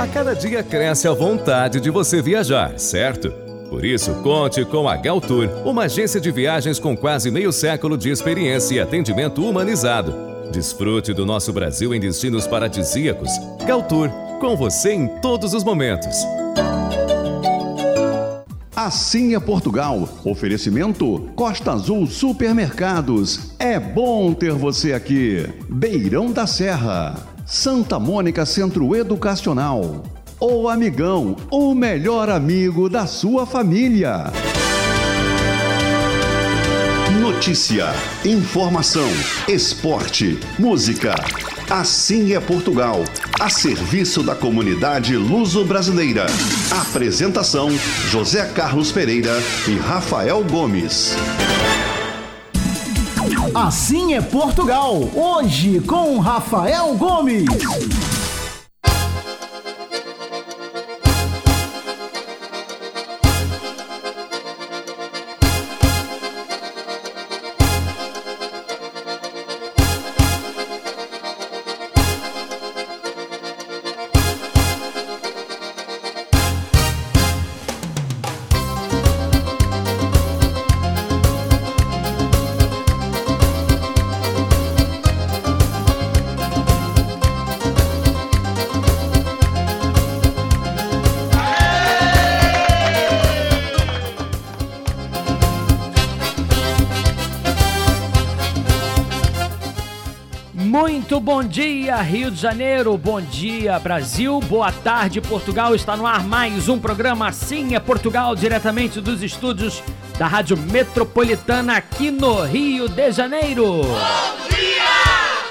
A cada dia cresce a vontade de você viajar, certo? Por isso, conte com a Galtour, uma agência de viagens com quase meio século de experiência e atendimento humanizado. Desfrute do nosso Brasil em destinos paradisíacos. Galtour, com você em todos os momentos. Assim é Portugal. Oferecimento Costa Azul Supermercados. É bom ter você aqui. Beirão da Serra. Santa Mônica Centro Educacional. O Amigão, o melhor amigo da sua família. Notícia, informação, esporte, música. Assim é Portugal, a serviço da comunidade luso-brasileira. Apresentação: José Carlos Pereira e Rafael Gomes. Assim é Portugal, hoje com Rafael Gomes. Muito bom dia, Rio de Janeiro, bom dia, Brasil, boa tarde, Portugal. Está no ar mais um programa Assim é Portugal, diretamente dos estúdios da Rádio Metropolitana aqui no Rio de Janeiro. Bom dia!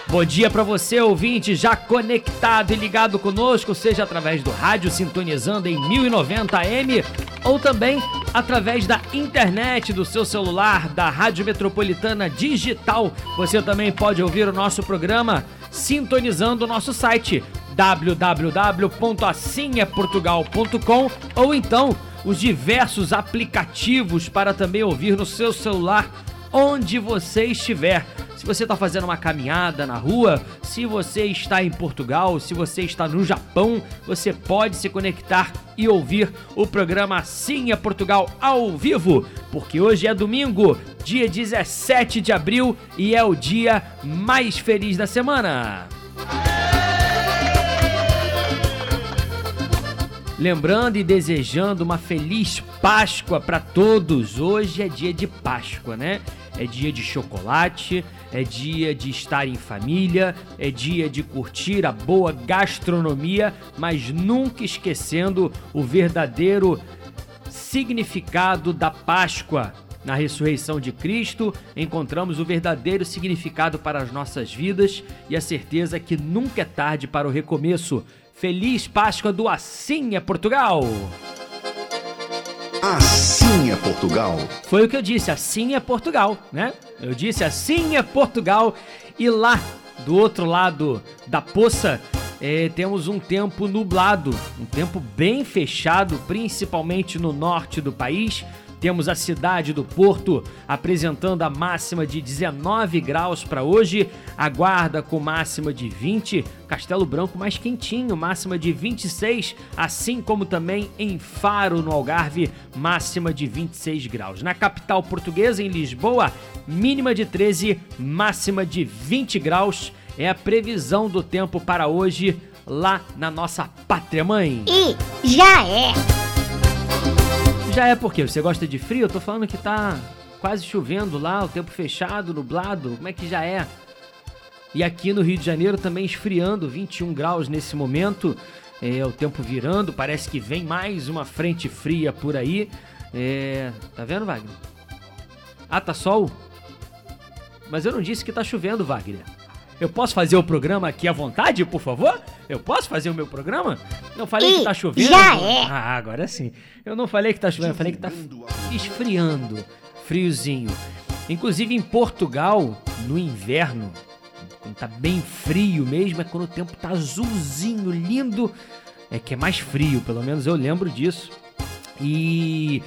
Bom dia para você, ouvinte, já conectado e ligado conosco, seja através do rádio sintonizando em 1090 AM ou também através da internet do seu celular, da Rádio Metropolitana Digital. Você também pode ouvir o nosso programa sintonizando o nosso site www.assimeportugal.com ou então os diversos aplicativos para também ouvir no seu celular onde você estiver. Se você está fazendo uma caminhada na rua, se você está em Portugal, se você está no Japão, você pode se conectar e ouvir o programa Sim é Portugal ao vivo, porque hoje é domingo, dia 17 de abril e é o dia mais feliz da semana. Lembrando e desejando uma feliz Páscoa para todos. Hoje é dia de Páscoa, né? É dia de chocolate, é dia de estar em família, é dia de curtir a boa gastronomia, mas nunca esquecendo o verdadeiro significado da Páscoa. Na ressurreição de Cristo, encontramos o verdadeiro significado para as nossas vidas e a certeza que nunca é tarde para o recomeço. Feliz Páscoa do Assim é Portugal! Assim é Portugal. Foi o que eu disse, assim é Portugal, né? Eu disse assim é Portugal e lá do outro lado da poça é, temos um tempo nublado, um tempo bem fechado, principalmente no norte do país. Temos a cidade do Porto apresentando a máxima de 19 graus para hoje, a Guarda com máxima de 20, Castelo Branco mais quentinho, máxima de 26, assim como também em Faro, no Algarve, máxima de 26 graus. Na capital portuguesa, em Lisboa, mínima de 13, máxima de 20 graus. É a previsão do tempo para hoje lá na nossa pátria mãe. E já é! Já é porque você gosta de frio? Eu tô falando que tá quase chovendo lá, o tempo fechado, nublado. Como é que já é? E aqui no Rio de Janeiro também esfriando, 21 graus nesse momento. É, o tempo virando, parece que vem mais uma frente fria por aí. É, tá vendo, Wagner? Ah, tá sol? Mas eu não disse que tá chovendo, Wagner. Eu posso fazer o programa aqui à vontade, por favor? Eu posso fazer o meu programa? Não falei E que tá chovendo? já é. Ah, agora sim. Eu não falei que tá chovendo, eu falei que tá esfriando. Friozinho. Inclusive em Portugal, no inverno, quando tá bem frio mesmo, é quando o tempo tá azulzinho, lindo. É que é mais frio, pelo menos eu lembro disso. E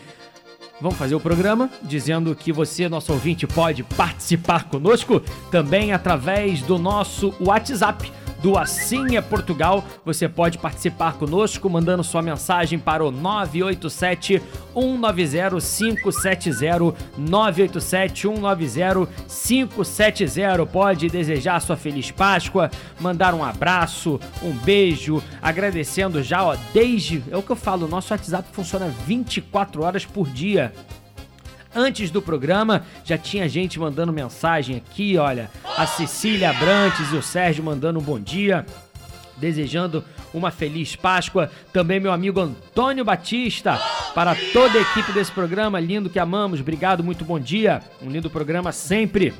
Vamos fazer o programa dizendo que você, nosso ouvinte, pode participar conosco também através do nosso WhatsApp. Do Assim é Portugal. Você pode participar conosco mandando sua mensagem para o 987 190 570 987 190 570. Pode desejar sua feliz Páscoa, mandar um abraço, um beijo, agradecendo já, ó, desde, é o que eu falo, nosso WhatsApp funciona 24 horas por dia. Antes do programa, já tinha gente mandando mensagem aqui, olha. A Cecília Abrantes e o Sérgio mandando um bom dia, desejando uma feliz Páscoa. Também meu amigo Antônio Batista, para toda a equipe desse programa, lindo que amamos. Obrigado, muito bom dia. Um lindo programa sempre.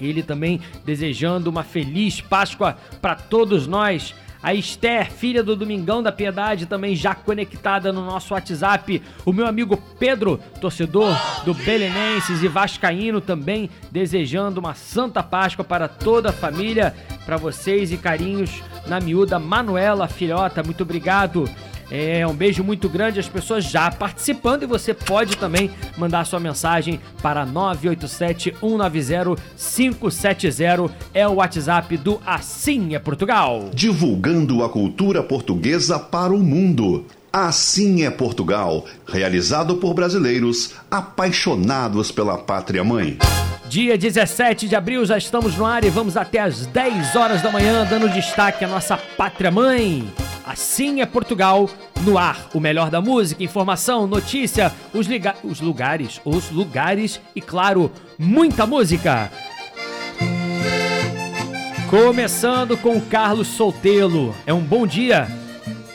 Ele também desejando uma feliz Páscoa para todos nós. A Esther, filha do Domingão da Piedade, também já conectada no nosso WhatsApp. O meu amigo Pedro, torcedor do Belenenses e Vascaíno, também desejando uma Santa Páscoa para toda a família, para vocês e carinhos na miúda Manuela, filhota. Muito obrigado. É um beijo muito grande, as pessoas já participando e você pode também mandar sua mensagem para 987 190 570 é o WhatsApp do Assim é Portugal. Divulgando a cultura portuguesa para o mundo. Assim é Portugal, realizado por brasileiros apaixonados pela pátria mãe. Dia 17 de abril já estamos no ar e vamos até às 10 horas da manhã dando destaque à nossa pátria mãe. Assim é Portugal no ar. O melhor da música, informação, notícia, os, liga os lugares, os lugares e, claro, muita música. Começando com Carlos Soltelo. É um bom dia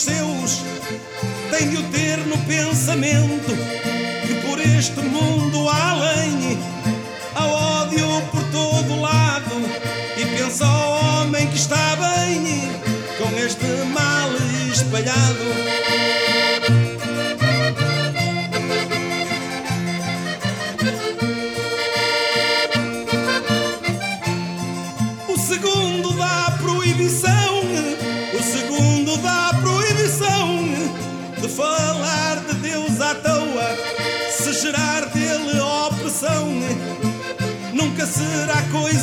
seus. Tem o ter no pensamento que por este mundo além há ódio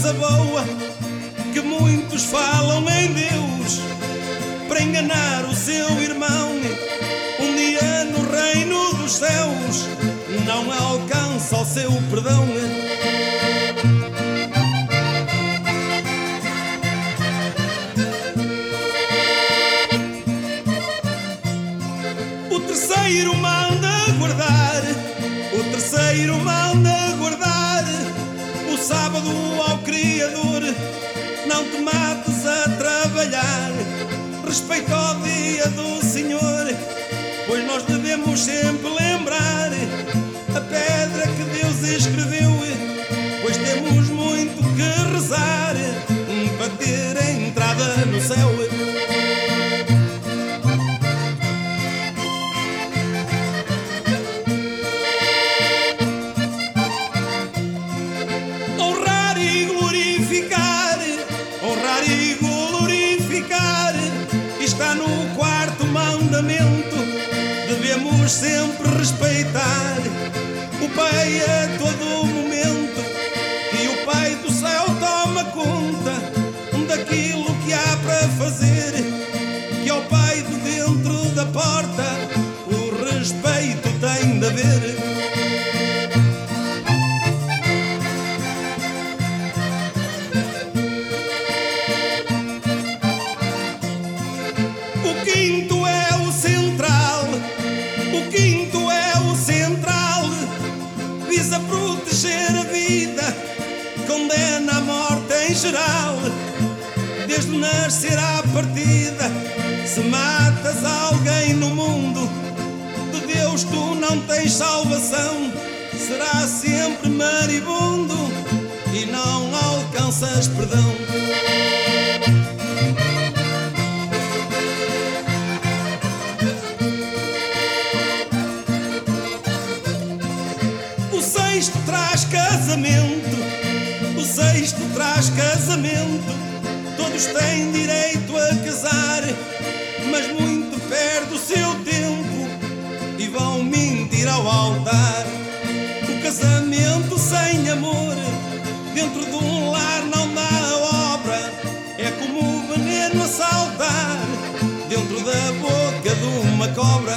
coisa boa que muitos falam em Deus para enganar o seu irmão. Um dia no reino dos céus não alcança o seu perdão. terceiro manda guardar, o terceiro manda guardar o sábado. Não te mates a trabalhar, respeita o dia do Senhor, pois nós devemos sempre lembrar a pedra que Deus Pai a todo momento e o Pai do céu toma conta daquilo que há para fazer. Que ao Pai de dentro da porta o respeito tem de haver. Geral. Desde nascer à partida, se matas alguém no mundo, de Deus tu não tens salvação, será sempre maribundo e não alcanças perdão. Traz casamento. Todos têm direito a casar, mas muito perde o seu tempo e vão mentir ao altar. O casamento sem amor, dentro de um lar não dá obra. É como o veneno a saltar dentro da boca de uma cobra.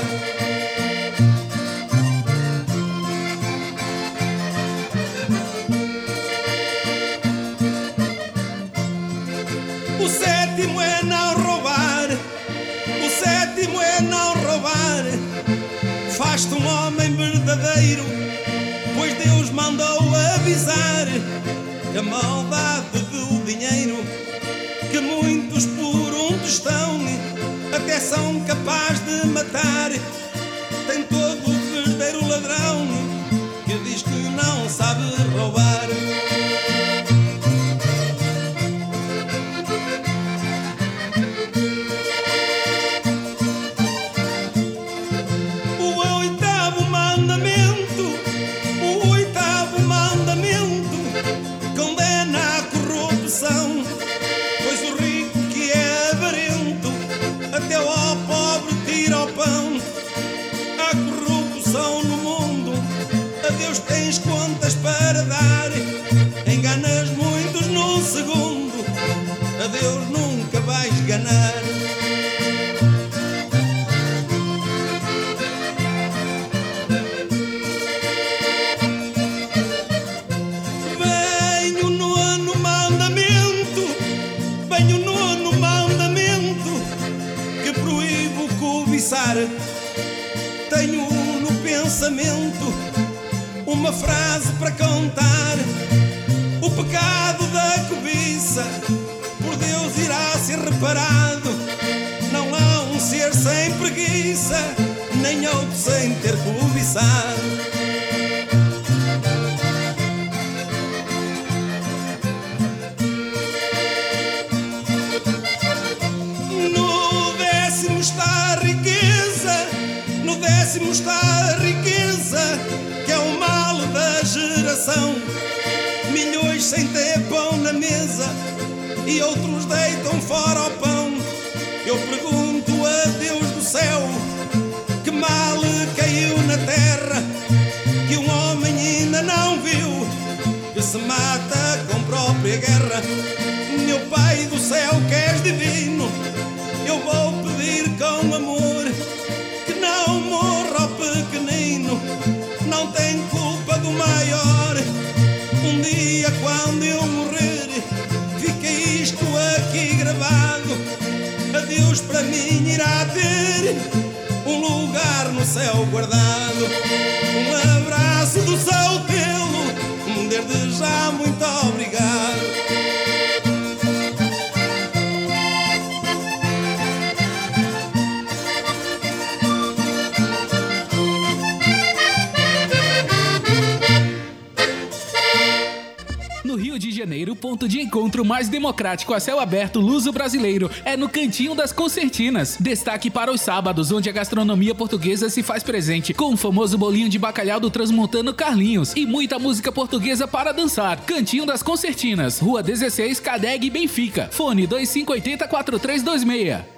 Sétimo é não roubar. O sétimo é não roubar. Faz-te um homem verdadeiro, pois Deus mandou avisar que a maldade do dinheiro, que muitos por um tostão até são capazes de matar. Tem todo o verdadeiro ladrão que diz que não sabe roubar. Uma frase para contar. O pecado da cobiça por Deus irá ser reparado. Não há um ser sem preguiça, nem outro sem ter cobiçado. Sem ter pão na mesa e outros deitam fora o pão. Eu pergunto a Deus do céu que mal caiu na terra que um homem ainda não viu que se mata com própria guerra. Meu Pai do céu, guardado. Um abraço do céu tê-lo, desde já muito ponto de encontro mais democrático a céu aberto luso brasileiro é no Cantinho das Concertinas. Destaque para os sábados, onde a gastronomia portuguesa se faz presente, com o famoso bolinho de bacalhau do transmontano Carlinhos e muita música portuguesa para dançar. Cantinho das Concertinas, Rua 16, Cadeg, Benfica. Fone 2580 4326.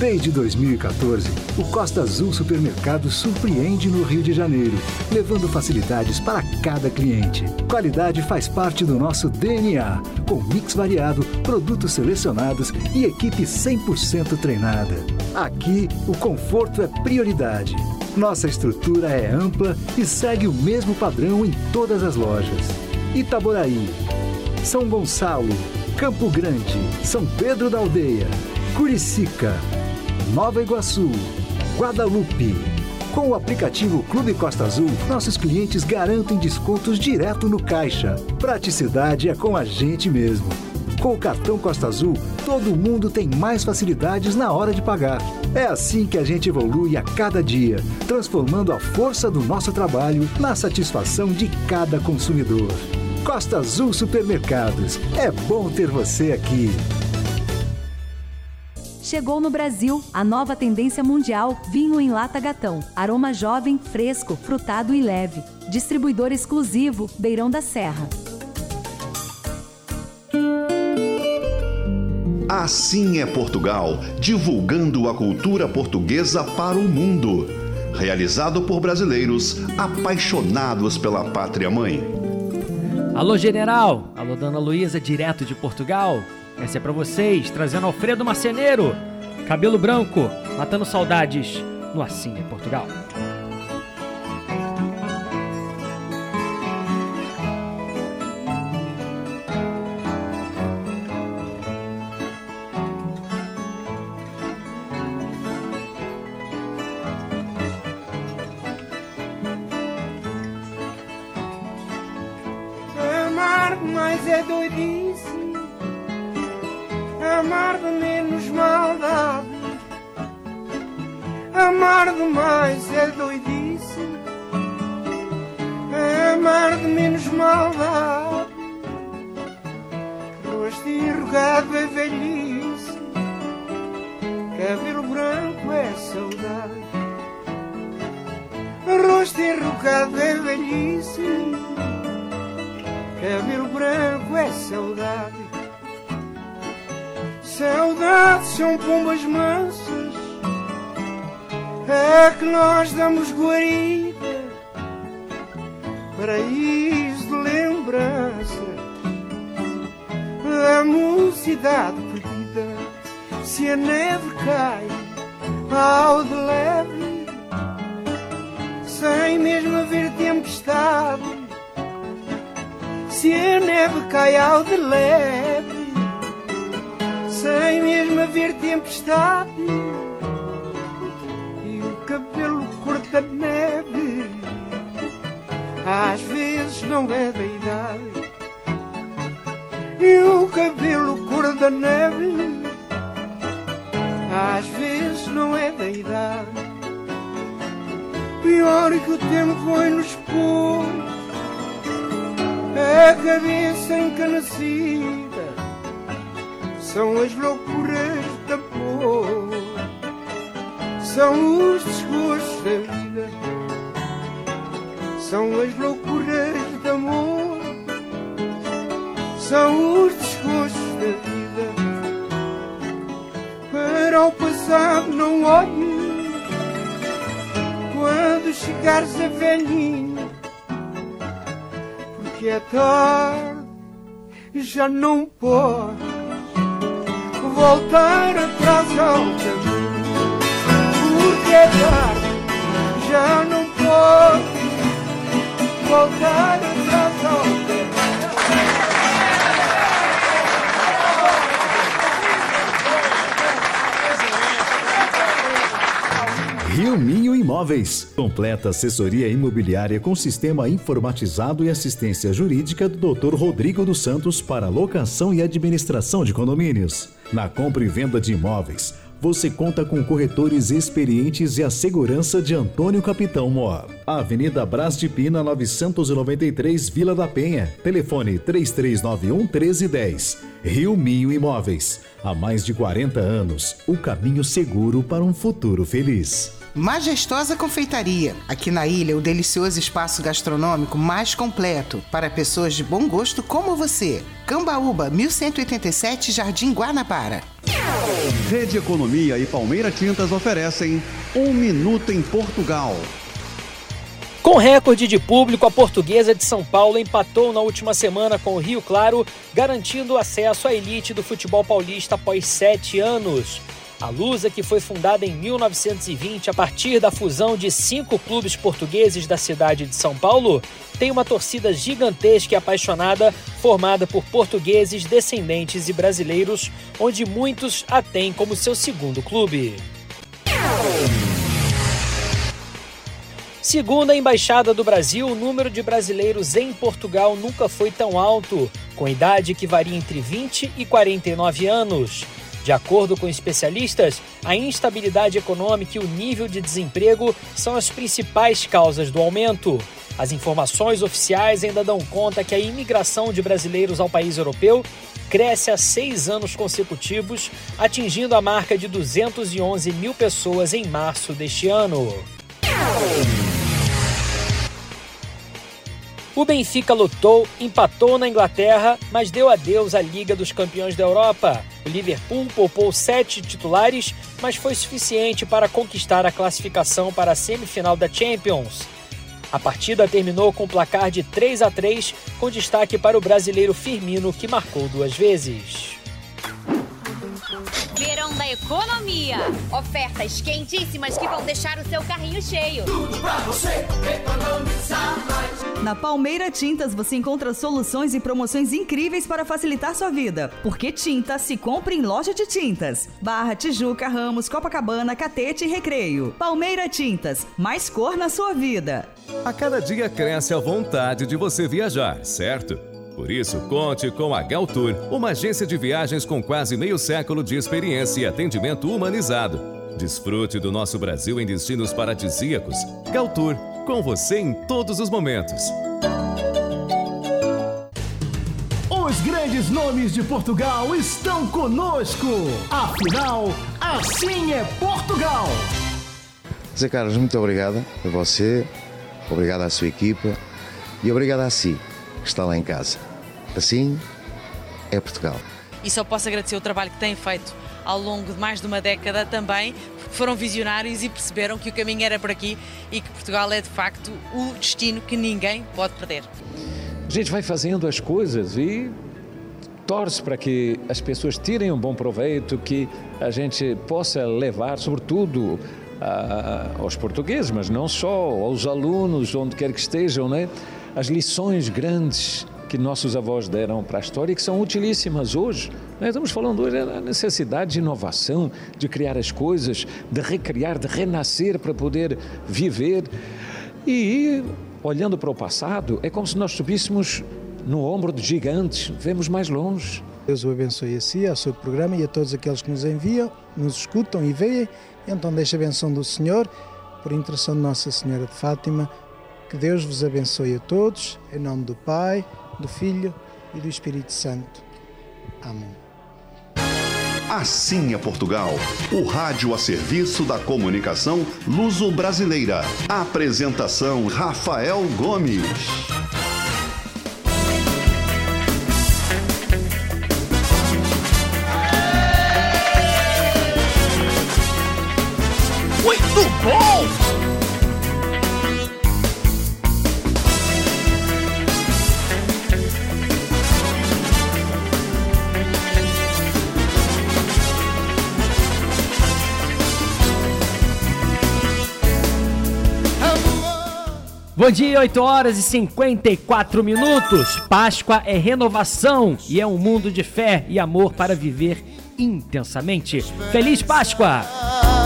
Desde 2014, o Costa Azul Supermercado surpreende no Rio de Janeiro, levando facilidades para cada cliente. Qualidade faz parte do nosso DNA, com mix variado, produtos selecionados e equipe 100% treinada. Aqui, o conforto é prioridade. Nossa estrutura é ampla e segue o mesmo padrão em todas as lojas. Itaboraí, São Gonçalo, Campo Grande, São Pedro da Aldeia, Curicica, Nova Iguaçu, Guadalupe. Com o aplicativo Clube Costa Azul, nossos clientes garantem descontos direto no caixa. Praticidade é com a gente mesmo. Com o cartão Costa Azul, todo mundo tem mais facilidades na hora de pagar. É assim que a gente evolui a cada dia, transformando a força do nosso trabalho na satisfação de cada consumidor. Costa Azul Supermercados. É bom ter você aqui. Chegou no Brasil a nova tendência mundial vinho em lata gatão. Aroma jovem, fresco, frutado e leve. Distribuidor exclusivo Beirão da Serra. Assim é Portugal, divulgando a cultura portuguesa para o mundo. Realizado por brasileiros apaixonados pela pátria mãe. Alô, general! Alô, dona Luísa, direto de Portugal. Essa é para vocês, trazendo Alfredo Marceneiro, cabelo branco, matando saudades no Assim é Portugal. Amar mais é doidice amar de menos maldade. Amar demais é doidice, amar de menos maldade. Rosto enrugado é velhice, cabelo branco é saudade. Rosto enrugado é velhice, cabelo branco é saudade. Saudades são pombas mansas. É que nós damos guarida Paraíso de lembrança Da mocidade perdida Se a neve cai ao de leve Sem mesmo haver tempestade. Se a neve cai ao de leve sem mesmo haver tempestade e o cabelo cor da neve às vezes não é da idade. E o cabelo cor da neve às vezes não é da idade. Pior que o tempo foi nos pôr a cabeça encanecida são as loucuras da dor, são os desgostos da vida, são as loucuras de amor, são os desgostos da vida. Para o passado não olhes quando chegares a velhinho, porque é tarde, já não pode voltar atrás ao caminho, porque é tarde, já não pode voltar atrás ao caminho. Rio Minho Imóveis. Completa assessoria imobiliária com sistema informatizado e assistência jurídica do Dr. Rodrigo dos Santos para locação e administração de condomínios. Na compra e venda de imóveis, você conta com corretores experientes e a segurança de Antônio Capitão Mor. Avenida Brás de Pina, 993, Vila da Penha. Telefone 3391 1310. Rio Minho Imóveis. Há mais de 40 anos, o caminho seguro para um futuro feliz. Majestosa Confeitaria. Aqui na ilha, o delicioso espaço gastronômico mais completo para pessoas de bom gosto como você. Cambaúba, 1187, Jardim Guanabara. Rede Economia e Palmeira Tintas oferecem Um Minuto em Portugal. Com recorde de público, a Portuguesa de São Paulo empatou na última semana com o Rio Claro, garantindo acesso à elite do futebol paulista após sete anos. A Lusa, que foi fundada em 1920 a partir da fusão de cinco clubes portugueses da cidade de São Paulo, tem uma torcida gigantesca e apaixonada, formada por portugueses, descendentes e brasileiros, onde muitos a têm como seu segundo clube. Segundo a Embaixada do Brasil, o número de brasileiros em Portugal nunca foi tão alto, com idade que varia entre 20 e 49 anos. De acordo com especialistas, a instabilidade econômica e o nível de desemprego são as principais causas do aumento. As informações oficiais ainda dão conta que a imigração de brasileiros ao país europeu cresce há seis anos consecutivos, atingindo a marca de 211 mil pessoas em março deste ano. O Benfica lutou, empatou na Inglaterra, mas deu adeus à Liga dos Campeões da Europa. O Liverpool poupou sete titulares, mas foi suficiente para conquistar a classificação para a semifinal da Champions. A partida terminou com placar de 3 a 3, com destaque para o brasileiro Firmino, que marcou duas vezes. Economia. Ofertas quentíssimas que vão deixar o seu carrinho cheio. Tudo pra você economizar mais. Na Palmeira Tintas você encontra soluções e promoções incríveis para facilitar sua vida. Porque tinta se compra em loja de tintas. Barra, Tijuca, Ramos, Copacabana, Catete e Recreio. Palmeira Tintas, mais cor na sua vida. A cada dia cresce a vontade de você viajar, certo? Por isso, conte com a Galtour, uma agência de viagens com quase meio século de experiência e atendimento humanizado. Desfrute do nosso Brasil em destinos paradisíacos. Galtour, com você em todos os momentos. Os grandes nomes de Portugal estão conosco. Afinal, assim é Portugal. Zé Carlos, muito obrigado a você, obrigado à sua equipa e obrigado a si, que está lá em casa. Assim é Portugal. E só posso agradecer o trabalho que têm feito ao longo de mais de uma década também, porque foram visionários e perceberam que o caminho era por aqui e que Portugal é de facto o destino que ninguém pode perder. A gente vai fazendo as coisas e torce para que as pessoas tirem um bom proveito, que a gente possa levar, sobretudo, a, aos portugueses, mas não só, aos alunos, onde quer que estejam, né? as lições grandes que nossos avós deram para a história e que são utilíssimas hoje. Nós estamos falando hoje da necessidade de inovação, de criar as coisas, de recriar, de renascer para poder viver. E olhando para o passado, é como se nós subíssemos no ombro de gigantes, vemos mais longe. Deus o abençoe a si, ao seu programa e a todos aqueles que nos enviam, nos escutam e veem. Então deixa a benção do Senhor, por intercessão de Nossa Senhora de Fátima, que Deus vos abençoe a todos, em nome do Pai, do Filho e do Espírito Santo. Amém. Assim é Portugal, o rádio a serviço da comunicação luso-brasileira. Apresentação Rafael Gomes. Bom dia, 8 horas e 54 minutos. Páscoa é renovação e é um mundo de fé e amor para viver intensamente. Feliz Páscoa!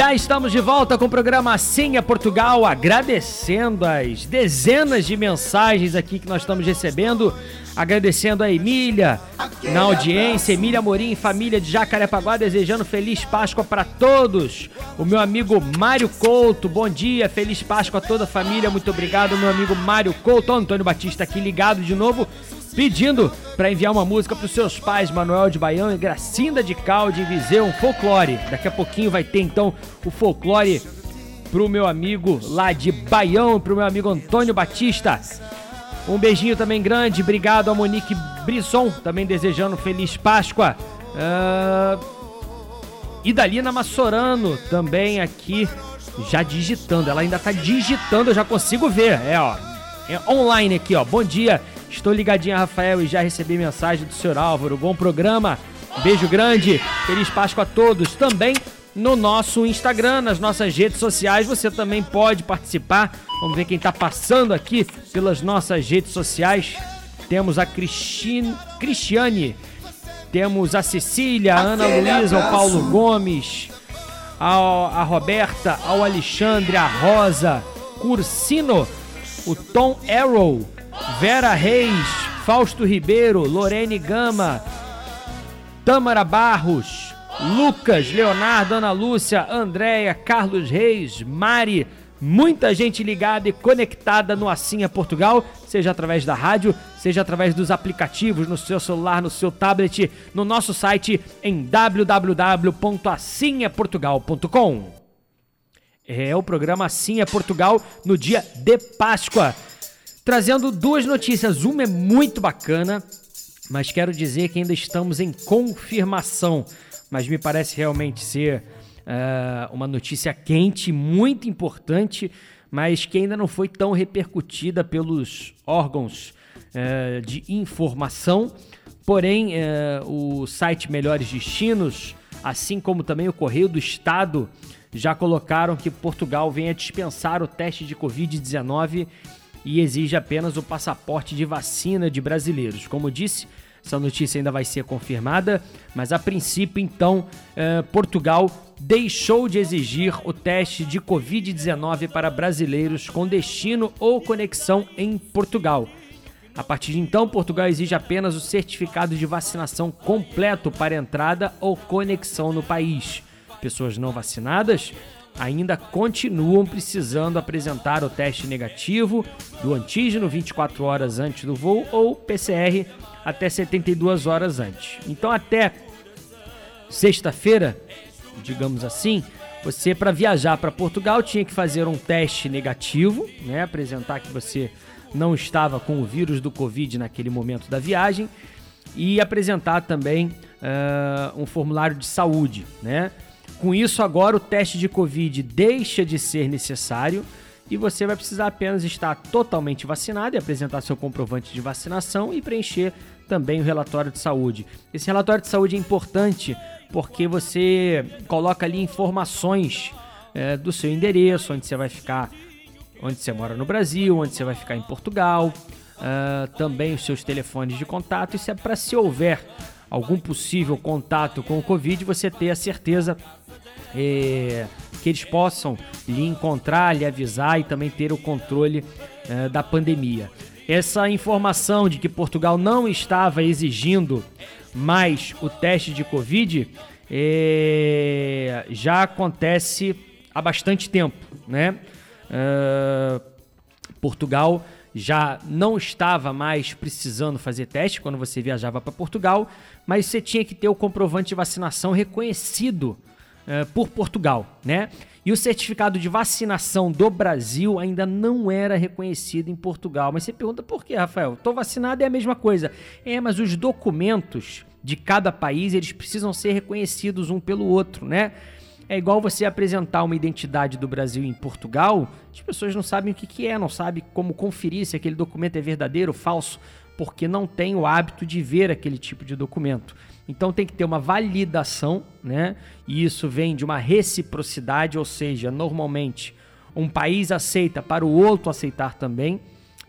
Já estamos de volta com o programa Assim é Portugal, agradecendo as dezenas de mensagens aqui que nós estamos recebendo Agradecendo a Emília na audiência, Emília Morim, família de Jacarepaguá, desejando feliz Páscoa para todos. O meu amigo Mário Couto, bom dia, feliz Páscoa a toda a família, muito obrigado, meu amigo Mário Couto. Antônio Batista aqui ligado de novo. Pedindo para enviar uma música para os seus pais, Manuel de Baião e Gracinda de Calde, Viseu, um folclore. Daqui a pouquinho vai ter então o folclore pro meu amigo lá de Baião, pro meu amigo Antônio Batista. Um beijinho também grande, obrigado a Monique Brisson, também desejando feliz Páscoa. Uh... E Dalina Massorano também aqui já digitando. Ela ainda tá digitando, eu já consigo ver. É, ó. É online aqui, ó. Bom dia. Estou ligadinha, Rafael, e já recebi mensagem do senhor Álvaro. Bom programa. Beijo grande. Feliz Páscoa a todos. Também no nosso Instagram, nas nossas redes sociais, você também pode participar. Vamos ver quem está passando aqui pelas nossas redes sociais. Temos a Cristine, Cristiane, temos a Cecília, a Ana Luísa, o Paulo Gomes, a, a Roberta, ao Alexandre, a Rosa, Cursino, o Tom Arrow, Vera Reis, Fausto Ribeiro, Lorene Gama, Tâmara Barros, Lucas, Leonardo, Ana Lúcia, Andréia, Carlos Reis, Mari, muita gente ligada e conectada no Assinha Portugal, seja através da rádio, seja através dos aplicativos no seu celular, no seu tablet, no nosso site em www.assinhaportugal.com. É o programa Assinha Portugal no dia de Páscoa, trazendo duas notícias. Uma é muito bacana, mas quero dizer que ainda estamos em confirmação, mas me parece realmente ser uh, uma notícia quente, muito importante, mas que ainda não foi tão repercutida pelos órgãos uh, de informação. Porém, uh, o site Melhores Destinos, assim como também o Correio do Estado, já colocaram que Portugal vem a dispensar o teste de Covid-19 e exige apenas o passaporte de vacina de brasileiros. Como disse, essa notícia ainda vai ser confirmada, mas a princípio, então, eh, Portugal deixou de exigir o teste de Covid-19 para brasileiros com destino ou conexão em Portugal. A partir de então, Portugal exige apenas o certificado de vacinação completo para entrada ou conexão no país. Pessoas não vacinadas ainda continuam precisando apresentar o teste negativo do antígeno 24 horas antes do voo ou PCR até 72 horas antes. Então, até sexta-feira, digamos assim, você para viajar para Portugal tinha que fazer um teste negativo, né, apresentar que você não estava com o vírus do Covid naquele momento da viagem e apresentar também uh, um formulário de saúde, né? Com isso, agora o teste de Covid deixa de ser necessário e você vai precisar apenas estar totalmente vacinado e apresentar seu comprovante de vacinação e preencher também o relatório de saúde. Esse relatório de saúde é importante porque você coloca ali informações é, do seu endereço, onde você vai ficar, onde você mora no Brasil, onde você vai ficar em Portugal, uh, também os seus telefones de contato. Isso é para se houver algum possível contato com o Covid, você ter a certeza é, que eles possam lhe encontrar, lhe avisar e também ter o controle é, da pandemia. Essa informação de que Portugal não estava exigindo mais o teste de Covid é, já acontece há bastante tempo, né? Uh, Portugal já não estava mais precisando fazer teste quando você viajava para Portugal, mas você tinha que ter o comprovante de vacinação reconhecido uh, por Portugal, né? E o certificado de vacinação do Brasil ainda não era reconhecido em Portugal. Mas você pergunta por que, Rafael? Estou vacinado é a mesma coisa. É, mas os documentos de cada país eles precisam ser reconhecidos um pelo outro, né? É igual você apresentar uma identidade do Brasil em Portugal, as pessoas não sabem o que, que é, não sabem como conferir se aquele documento é verdadeiro ou falso, porque não tem o hábito de ver aquele tipo de documento. Então tem que ter uma validação, né? E isso vem de uma reciprocidade, ou seja, normalmente um país aceita para o outro aceitar também,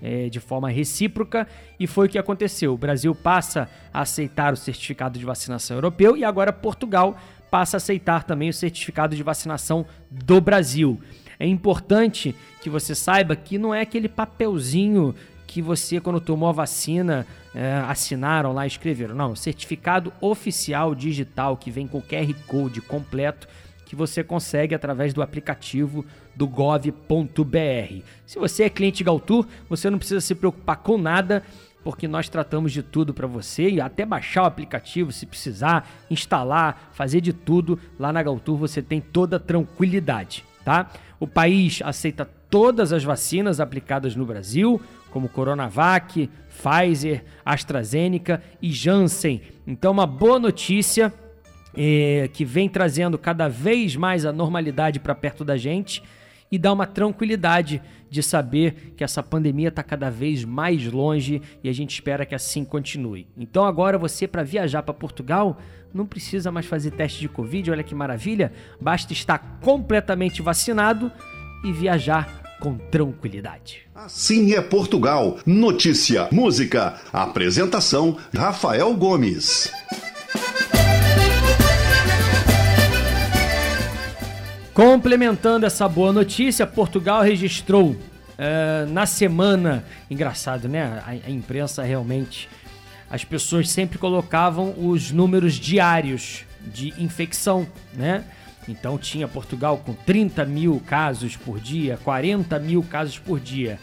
é, de forma recíproca, e foi o que aconteceu. O Brasil passa a aceitar o certificado de vacinação europeu e agora Portugal passa a aceitar também o certificado de vacinação do Brasil. É importante que você saiba que não é aquele papelzinho que você, quando tomou a vacina, é, assinaram lá, escreveram. Não, certificado oficial digital que vem com QR Code completo que você consegue através do aplicativo do gov.br. Se você é cliente Galtour, você não precisa se preocupar com nada porque nós tratamos de tudo para você e até baixar o aplicativo se precisar, instalar, fazer de tudo. Lá na Galtour você tem toda a tranquilidade, tá? O país aceita todas as vacinas aplicadas no Brasil, como Coronavac, Pfizer, AstraZeneca e Janssen. Então, uma boa notícia é, que vem trazendo cada vez mais a normalidade para perto da gente e dá uma tranquilidade de saber que essa pandemia está cada vez mais longe e a gente espera que assim continue. Então agora você para viajar para Portugal não precisa mais fazer teste de Covid, olha que maravilha, basta estar completamente vacinado e viajar com tranquilidade. Assim é Portugal. Notícia, música, apresentação Rafael Gomes. Complementando essa boa notícia, Portugal registrou uh, na semana. Engraçado, né? A, a, imprensa realmente. As pessoas sempre colocavam os números diários de infecção, né? Então tinha Portugal com 30 mil casos por dia, 40 mil casos por dia.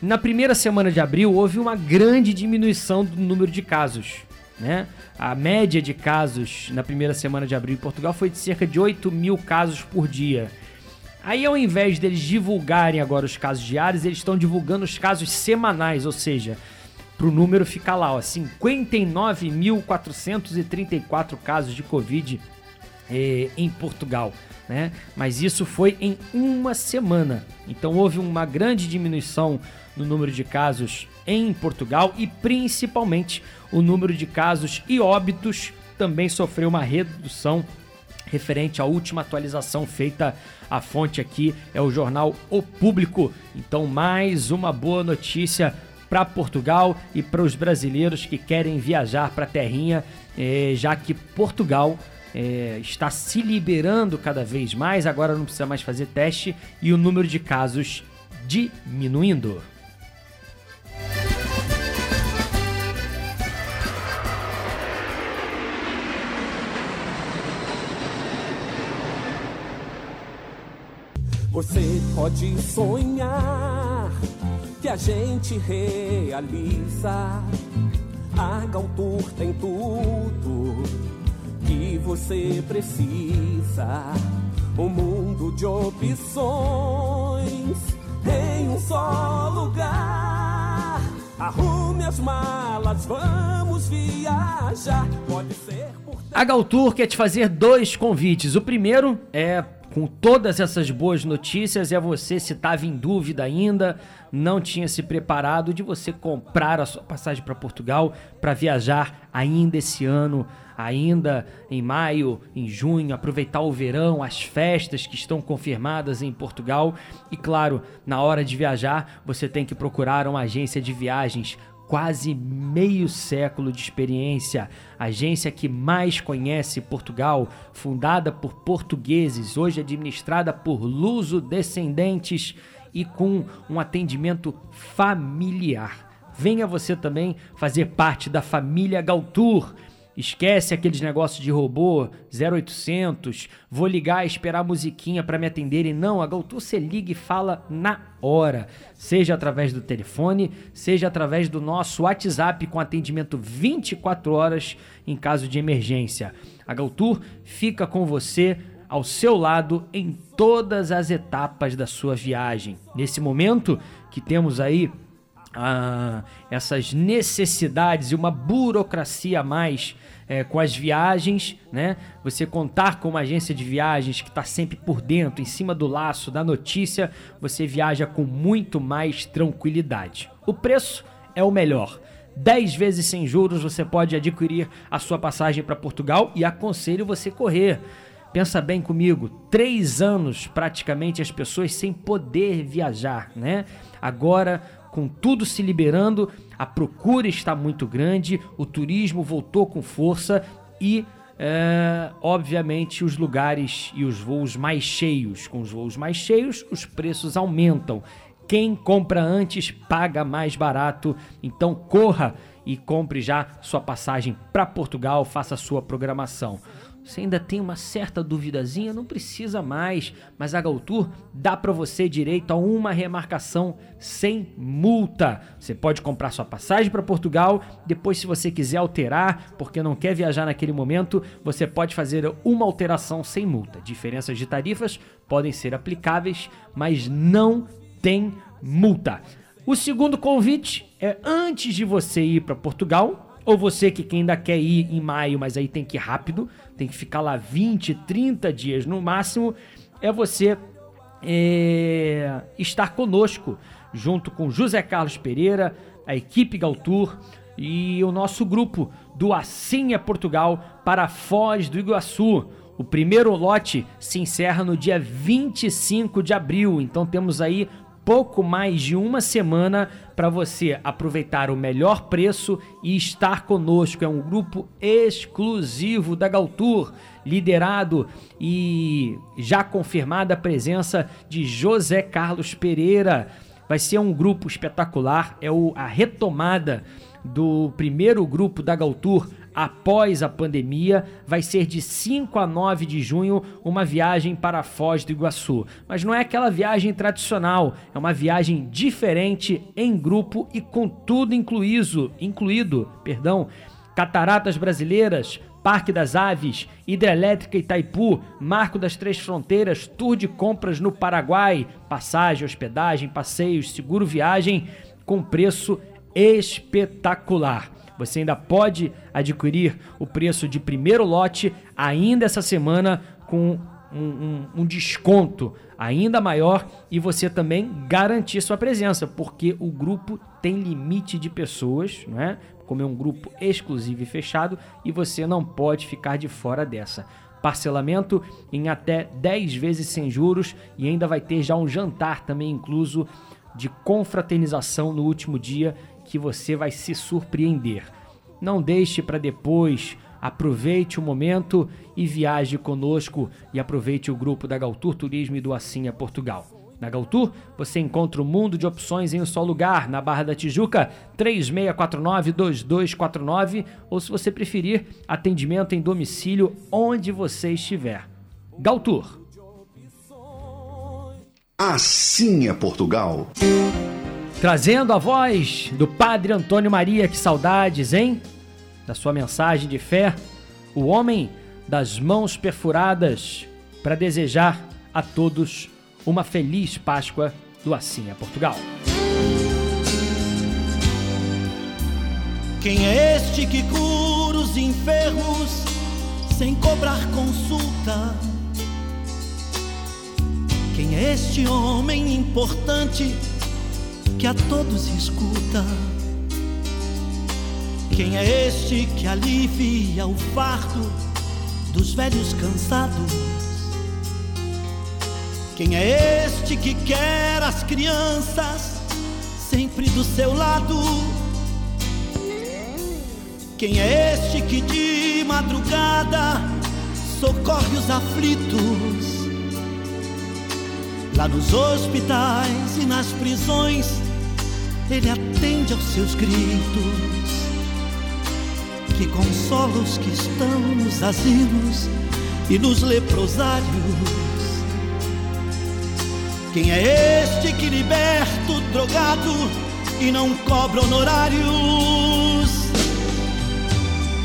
Na primeira semana de abril houve uma grande diminuição do número de casos. Né? A média de casos na primeira semana de abril em Portugal foi de cerca de 8 mil casos por dia. Aí, ao invés deles divulgarem agora os casos diários, eles estão divulgando os casos semanais, ou seja, para o número ficar lá, 59.434 casos de Covid eh, em Portugal. Né? Mas isso foi em uma semana. Então houve uma grande diminuição no número de casos em Portugal e principalmente o número de casos e óbitos também sofreu uma redução referente à última atualização feita. A fonte aqui é o jornal O Público. Então, mais uma boa notícia para Portugal e para os brasileiros que querem viajar para a terrinha, eh, já que Portugal é, está se liberando cada vez mais, agora não precisa mais fazer teste e o número de casos diminuindo. Você pode sonhar que a gente realiza. A Galtour tem tudo que você precisa. Um mundo de opções em um só lugar. Arrume as malas, vamos viajar. Pode ser por. A Galtour quer te fazer dois convites. O primeiro é com todas essas boas notícias, é você se estava em dúvida ainda, não tinha se preparado de você comprar a sua passagem para Portugal para viajar ainda esse ano, ainda em maio, em junho, aproveitar o verão, as festas que estão confirmadas em Portugal. E claro, na hora de viajar, você tem que procurar uma agência de viagens quase meio século de experiência, agência que mais conhece Portugal, fundada por portugueses, hoje administrada por luso-descendentes e com um atendimento familiar. Venha você também fazer parte da família Galtour Esquece aqueles negócios de robô 0800, vou ligar e esperar a musiquinha para me atenderem. Não, a GoTo você liga e fala na hora, seja através do telefone, seja através do nosso WhatsApp com atendimento 24 horas em caso de emergência. A GoTour fica com você ao seu lado em todas as etapas da sua viagem. Nesse momento que temos aí ah, essas necessidades e uma burocracia a mais é, com as viagens, né? Você contar com uma agência de viagens que está sempre por dentro, em cima do laço da notícia, você viaja com muito mais tranquilidade. O preço é o melhor. 10 vezes sem juros você pode adquirir a sua passagem para Portugal e aconselho você correr. Pensa bem comigo, três anos praticamente as pessoas sem poder viajar, né? Agora com tudo se liberando, a procura está muito grande, o turismo voltou com força e, é, obviamente, os lugares e os voos mais cheios. Com os voos mais cheios, os preços aumentam. Quem compra antes paga mais barato. Então corra e compre já sua passagem para Portugal, faça sua programação. Você ainda tem uma certa duvidazinha, não precisa mais, mas a Galtour dá para você direito a uma remarcação sem multa. Você pode comprar sua passagem para Portugal, depois se você quiser alterar, porque não quer viajar naquele momento, você pode fazer uma alteração sem multa. Diferenças de tarifas podem ser aplicáveis, mas não tem multa. O segundo convite é antes de você ir para Portugal, ou você que ainda quer ir em maio, mas aí tem que ir rápido, tem que ficar lá 20, 30 dias no máximo, é você é, estar conosco, junto com José Carlos Pereira, a equipe Galtour e o nosso grupo do Assim é Portugal para Foz do Iguaçu. O primeiro lote se encerra no dia 25 de abril, então temos aí pouco mais de uma semana para você aproveitar o melhor preço e estar conosco. É um grupo exclusivo da Galtour, liderado e já confirmada a presença de José Carlos Pereira. Vai ser um grupo espetacular, é a retomada do primeiro grupo da Galtour após a pandemia. Vai ser de 5 a 9 de junho uma viagem para Foz do Iguaçu. Mas não é aquela viagem tradicional, é uma viagem diferente em grupo e com tudo incluído, incluído, perdão, cataratas brasileiras, Parque das Aves, Hidrelétrica Itaipu, Marco das Três Fronteiras, tour de compras no Paraguai, passagem, hospedagem, passeios, seguro viagem com preço espetacular. Você ainda pode adquirir o preço de primeiro lote ainda essa semana com um, um, um, desconto ainda maior e você também garantir sua presença, porque o grupo tem limite de pessoas, não é? Como é um grupo exclusivo e fechado, e você não pode ficar de fora dessa. Parcelamento em até 10 vezes sem juros e ainda vai ter já um jantar também incluso de confraternização no último dia que você vai se surpreender. Não deixe para depois, aproveite o momento e viaje conosco e aproveite o grupo da Galtur Turismo e do Assim a Portugal. Na Galtur, você encontra o um mundo de opções em um só lugar, na Barra da Tijuca, 3649-2249, ou se você preferir, atendimento em domicílio onde você estiver. Galtur. Assim é Portugal. Trazendo a voz do Padre Antônio Maria, que saudades, hein? Da sua mensagem de fé, o homem das mãos perfuradas, para desejar a todos uma feliz Páscoa do Assim é Portugal. Quem é este que cura os enfermos sem cobrar consulta? Quem é este homem importante? Que a todos escuta. Quem é este que alivia o fardo dos velhos cansados? Quem é este que quer as crianças sempre do seu lado? Quem é este que de madrugada socorre os aflitos? Lá nos hospitais e nas prisões ele atende aos seus gritos, que consola os que estão nos asilos e nos leprosários. Quem é este que liberta o drogado e não cobra honorários?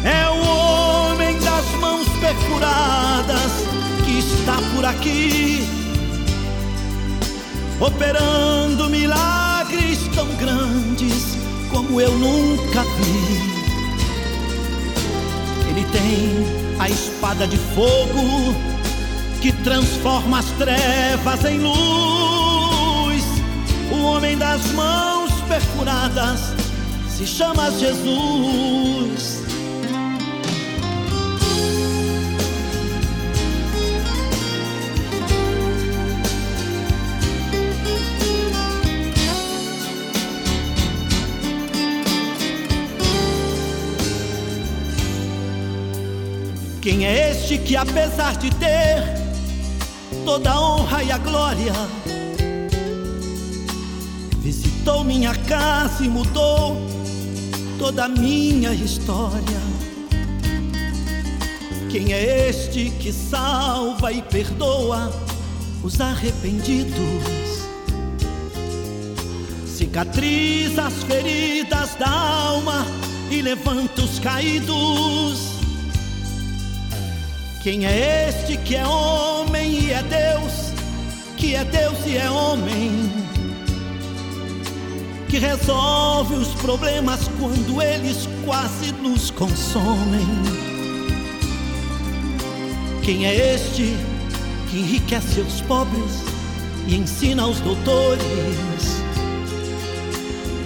É o homem das mãos perfuradas que está por aqui, operando milagres tão grandes como eu nunca vi. Ele tem a espada de fogo que transforma as trevas em luz. O homem das mãos perfuradas se chama Jesus. Quem é este que, apesar de ter toda a honra e a glória, conquistou minha casa e mudou toda a minha história. Quem é este que salva e perdoa os arrependidos? Cicatriza as feridas da alma e levanta os caídos. Quem é este que é homem e é Deus? Que é Deus e é homem? Que resolve os problemas quando eles quase nos consomem. Quem é este que enriquece os pobres e ensina aos doutores?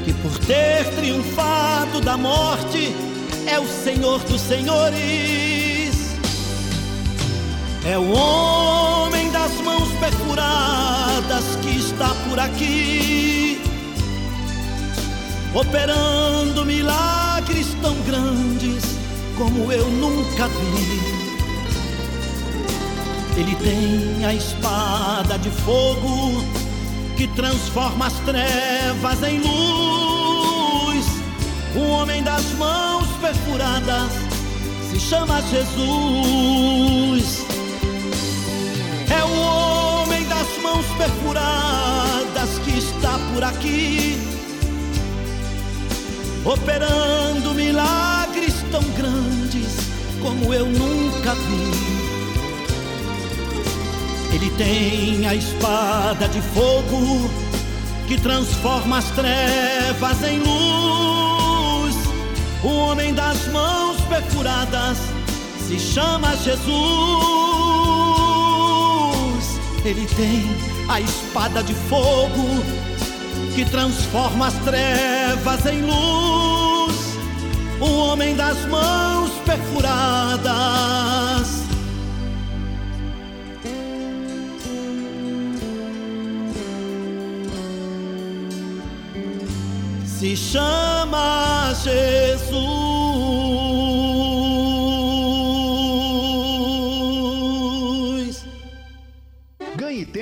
que por ter triunfado da morte é o Senhor dos Senhores. É o homem das mãos perfuradas que está por aqui, operando milagres tão grandes como eu nunca vi. Ele tem a espada de fogo que transforma as trevas em luz. O homem das mãos perfuradas se chama Jesus. É o homem das mãos perfuradas que está por aqui, operando milagres tão grandes como eu nunca vi. Ele tem a espada de fogo que transforma as trevas em luz. O homem das mãos perfuradas se chama Jesus. Ele tem a espada de fogo que transforma as trevas em luz. O homem das mãos perfuradas se chama Jesus.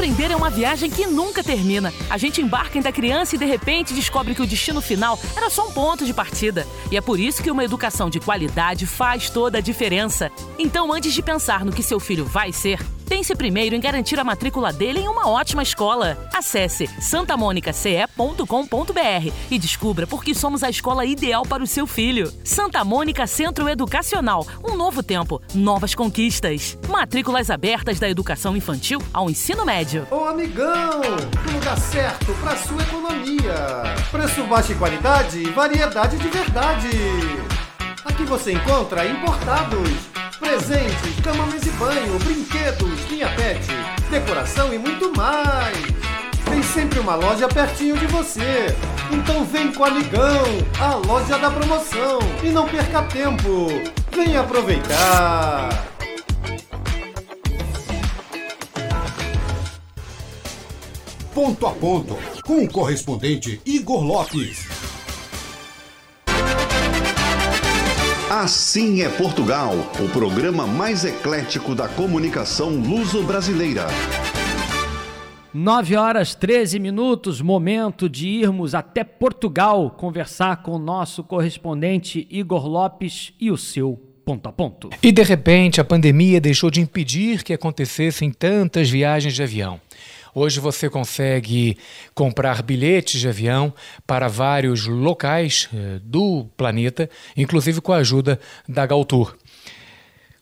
Aprender é uma viagem que nunca termina. A gente embarca em da criança e de repente descobre que o destino final era só um ponto de partida. E é por isso que uma educação de qualidade faz toda a diferença. Então, antes de pensar no que seu filho vai ser, pense primeiro em garantir a matrícula dele em uma ótima escola. Acesse santamonicace.com.br e descubra por que somos a escola ideal para o seu filho. Santa Mônica Centro Educacional. Um novo tempo, novas conquistas. Matrículas abertas da educação infantil ao ensino médio. Ô amigão, o lugar certo para sua economia. Preço baixo e qualidade, variedade de verdade. Aqui você encontra importados, presentes, cama, mesa e banho, brinquedos, linha pet, decoração e muito mais. Tem sempre uma loja pertinho de você. Então vem com o Amigão, a loja da promoção. E não perca tempo. Venha aproveitar. Ponto a ponto, com o correspondente Igor Lopes. Assim é Portugal, o programa mais eclético da comunicação luso-brasileira. 9 horas 13 minutos, momento de irmos até Portugal conversar com o nosso correspondente Igor Lopes e o seu ponto a ponto. E de repente a pandemia deixou de impedir que acontecessem tantas viagens de avião. Hoje você consegue comprar bilhetes de avião para vários locais eh, do planeta, inclusive com a ajuda da Galtour.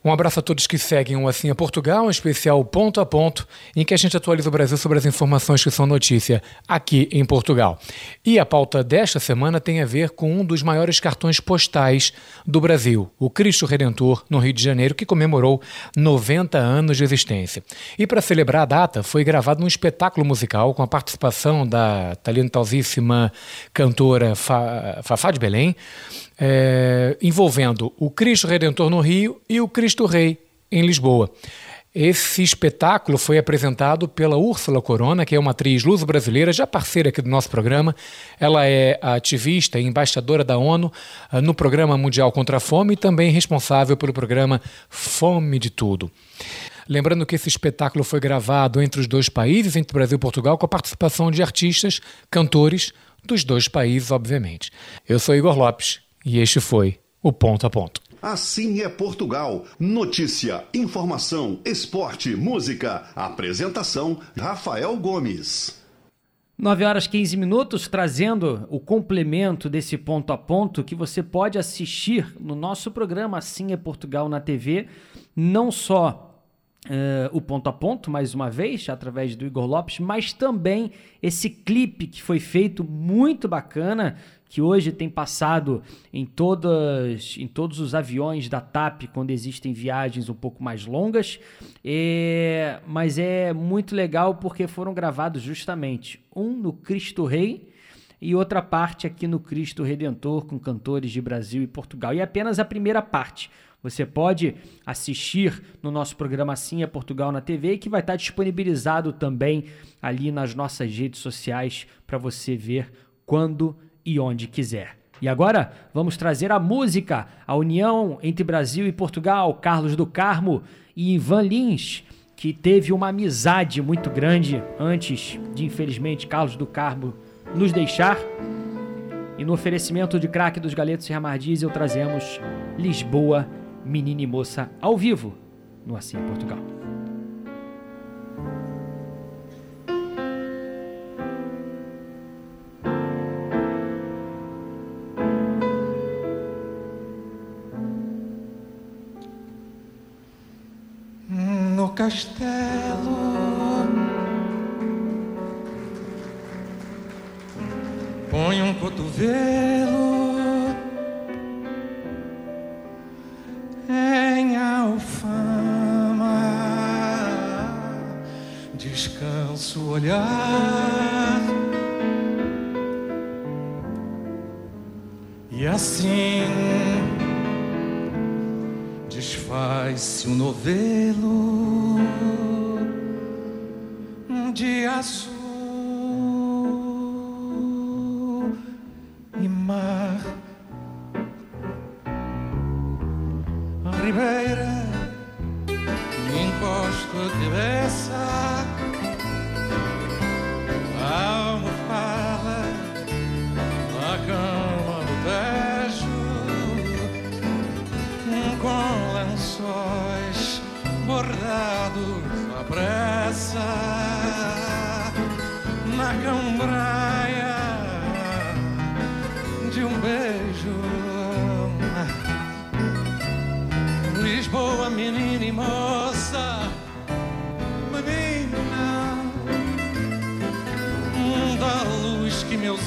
Um abraço a todos que seguem o Assim é Portugal, um especial ponto a ponto, em que a gente atualiza o Brasil sobre as informações que são notícia aqui em Portugal. E a pauta desta semana tem a ver com um dos maiores cartões postais do Brasil, o Cristo Redentor, no Rio de Janeiro, que comemorou 90 anos de existência. E para celebrar a data, foi gravado um espetáculo musical com a participação da talentalzíssima cantora Fafá de Belém, é, envolvendo o Cristo Redentor no Rio e o Cristo Rei em Lisboa. Esse espetáculo foi apresentado pela Úrsula Corona, que é uma atriz luso-brasileira, já parceira aqui do nosso programa. Ela é ativista e embaixadora da ONU ah, no Programa Mundial contra a Fome e também responsável pelo programa Fome de Tudo. Lembrando que esse espetáculo foi gravado entre os dois países, entre Brasil e Portugal, com a participação de artistas, cantores dos dois países, obviamente. Eu sou Igor Lopes e este foi o Ponto a Ponto. Assim é Portugal. Notícia, informação, esporte, música. Apresentação: Rafael Gomes. 9 horas 15 minutos, trazendo o complemento desse ponto a ponto que você pode assistir no nosso programa Assim é Portugal na TV, não só Uh, o ponto a ponto, mais uma vez, através do Igor Lopes, mas também esse clipe que foi feito muito bacana, que hoje tem passado em, todas, em todos os aviões da TAP quando existem viagens um pouco mais longas. É, mas é muito legal porque foram gravados justamente um no Cristo Rei e outra parte aqui no Cristo Redentor com cantores de Brasil e Portugal. E é apenas a primeira parte. Você pode assistir no nosso programa Sim é Portugal na TV, que vai estar disponibilizado também ali nas nossas redes sociais para você ver quando e onde quiser. E agora vamos trazer a música, a união entre Brasil e Portugal, Carlos do Carmo e Ivan Lins, que teve uma amizade muito grande antes de, infelizmente, Carlos do Carmo nos deixar. E no oferecimento de craque dos Galetos e Ramar Diesel trazemos Lisboa Menina e Moça ao vivo no Assim em Portugal. Castelo. Põe um cotovelo em alfama, descanso o olhar. E assim desfaz-se o novelo azul e mar. ribeira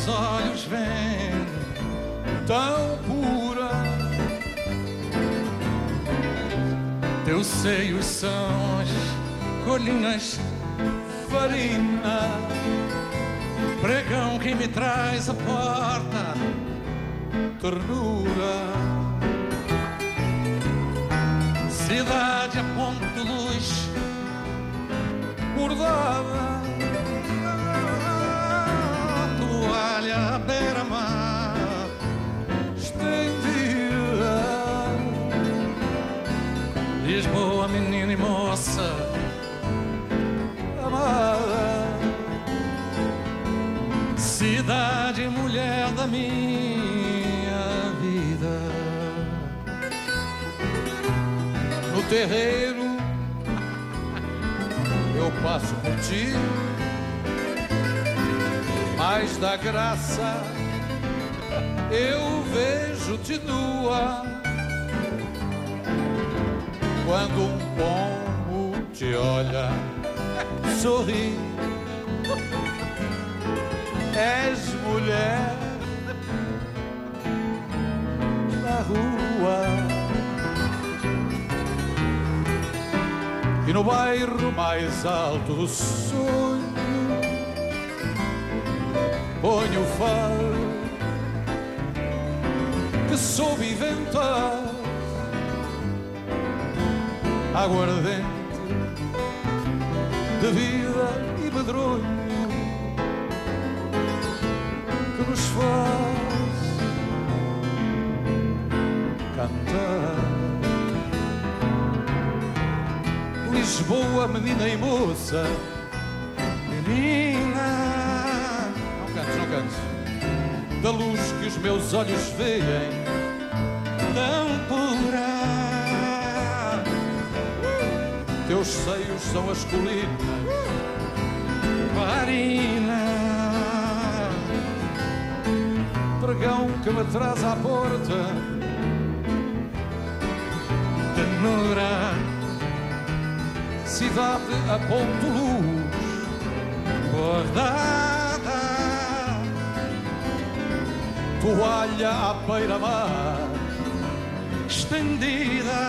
meus olhos veem, tão pura. Teus seios são as colinas farina, pregão que me traz a porta, ternura cidade a ponto de luz bordada beira-mar estendida. Lisboa, menina e moça amada cidade mulher da minha vida. No terreiro eu passo por ti, mas da graça eu vejo-te nua. Quando um pombo te olha, sorri. És mulher na rua. E no bairro mais alto do sonho faro que soube inventar aguardente de vida e medronho que nos faz cantar. Lisboa, menina e moça, meus olhos veem, tão pura. Teus seios são as colinas, Marina, pregão que me traz à porta, ternura cidade a ponto luz bordada toalha à beira-mar estendida.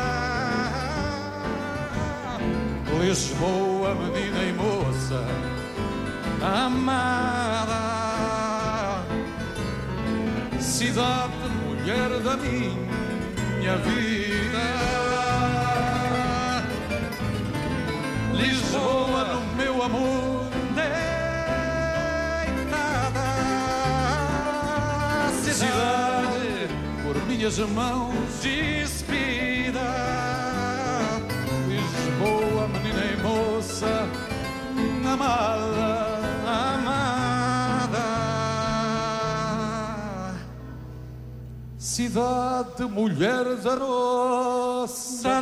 Lisboa, menina e moça amada. Cidade, mulher da minha vida. Lisboa no meu amor minhas mãos despida Lisboa, menina e moça amada, amada. Cidade, mulher da nossa, da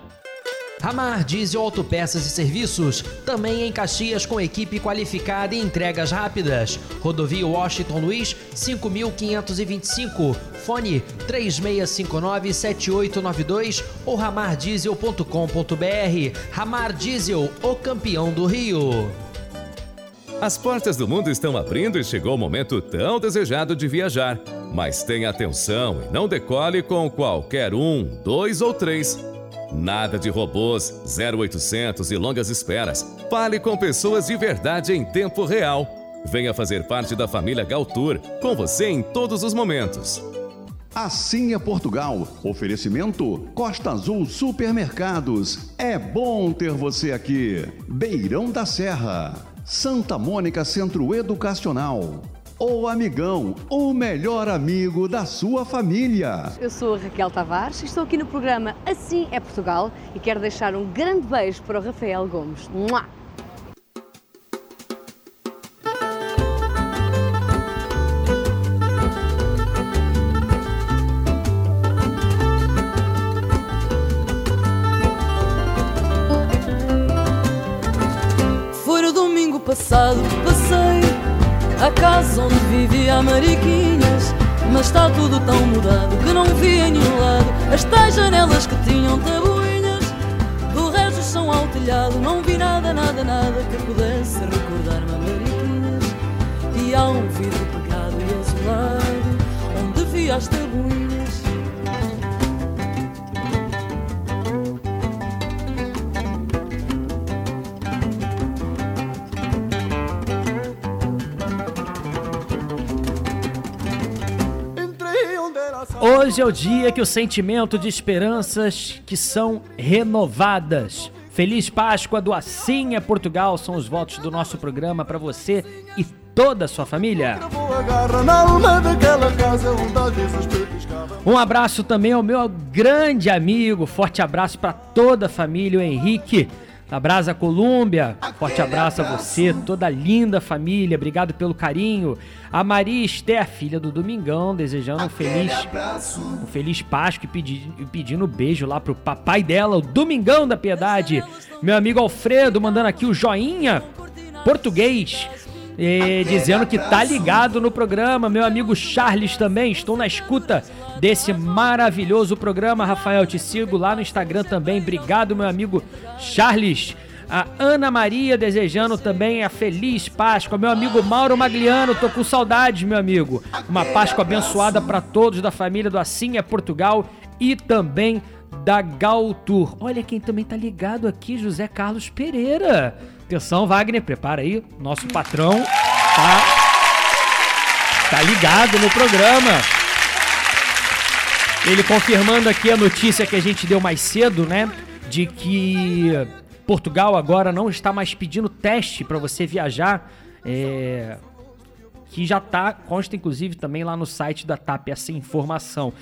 Ramar Diesel Autopeças e Serviços, também em Caxias com equipe qualificada e entregas rápidas. Rodovia Washington Luiz, 5525, fone 36597892 ou ramardiesel.com.br. Ramar Diesel, o campeão do Rio. As portas do mundo estão abrindo e chegou o momento tão desejado de viajar. Mas tenha atenção e não decole com qualquer um, dois ou três. Nada de robôs, 0800 e longas esperas. Fale com pessoas de verdade em tempo real. Venha fazer parte da família Galtour, com você em todos os momentos. Assim é Portugal. Oferecimento Costa Azul Supermercados. É bom ter você aqui. Beirão da Serra. Santa Mônica Centro Educacional. O Amigão, o melhor amigo da sua família. Eu sou Raquel Tavares e estou aqui no programa Assim é Portugal e quero deixar um grande beijo para o Rafael Gomes. Mua! Tudo tão mudado que não vi em nenhum lado As tais janelas que tinham tabuinhas. Do resto são ao telhado Não vi nada, nada, nada que pudesse recordar-me a Mariquinhas. E há um vidro pegado e azulado Onde vi as tabuinhas Hoje é o dia que o sentimento de esperanças que são renovadas. Feliz Páscoa do Assim é Portugal são os votos do nosso programa para você e toda a sua família. Um abraço também ao meu grande amigo, forte abraço para toda a família, o Henrique da Brasa Colômbia. Forte abraço a você, toda a linda família, obrigado pelo carinho. A Maria Esther, filha do Domingão, desejando um feliz, um feliz Páscoa e pedi- e pedindo um beijo lá pro papai dela, o Domingão da Piedade. Meu amigo Alfredo mandando aqui o joinha português. E dizendo que tá ligado no programa, meu amigo Charles também, estou na escuta desse maravilhoso programa. Rafael, te sigo lá no Instagram também. Obrigado, meu amigo Charles. A Ana Maria desejando também a feliz Páscoa. Meu amigo Mauro Magliano, tô com saudades, meu amigo. Uma Páscoa abençoada para todos da família do Assim é Portugal e também da Galtour. Olha quem também tá ligado aqui, José Carlos Pereira. Atenção, Wagner, prepara aí. Nosso patrão tá, tá ligado no programa. Ele confirmando aqui a notícia que a gente deu mais cedo, né? De que Portugal agora não está mais pedindo teste para você viajar. É, que já tá, consta inclusive também lá no site da TAP essa informação.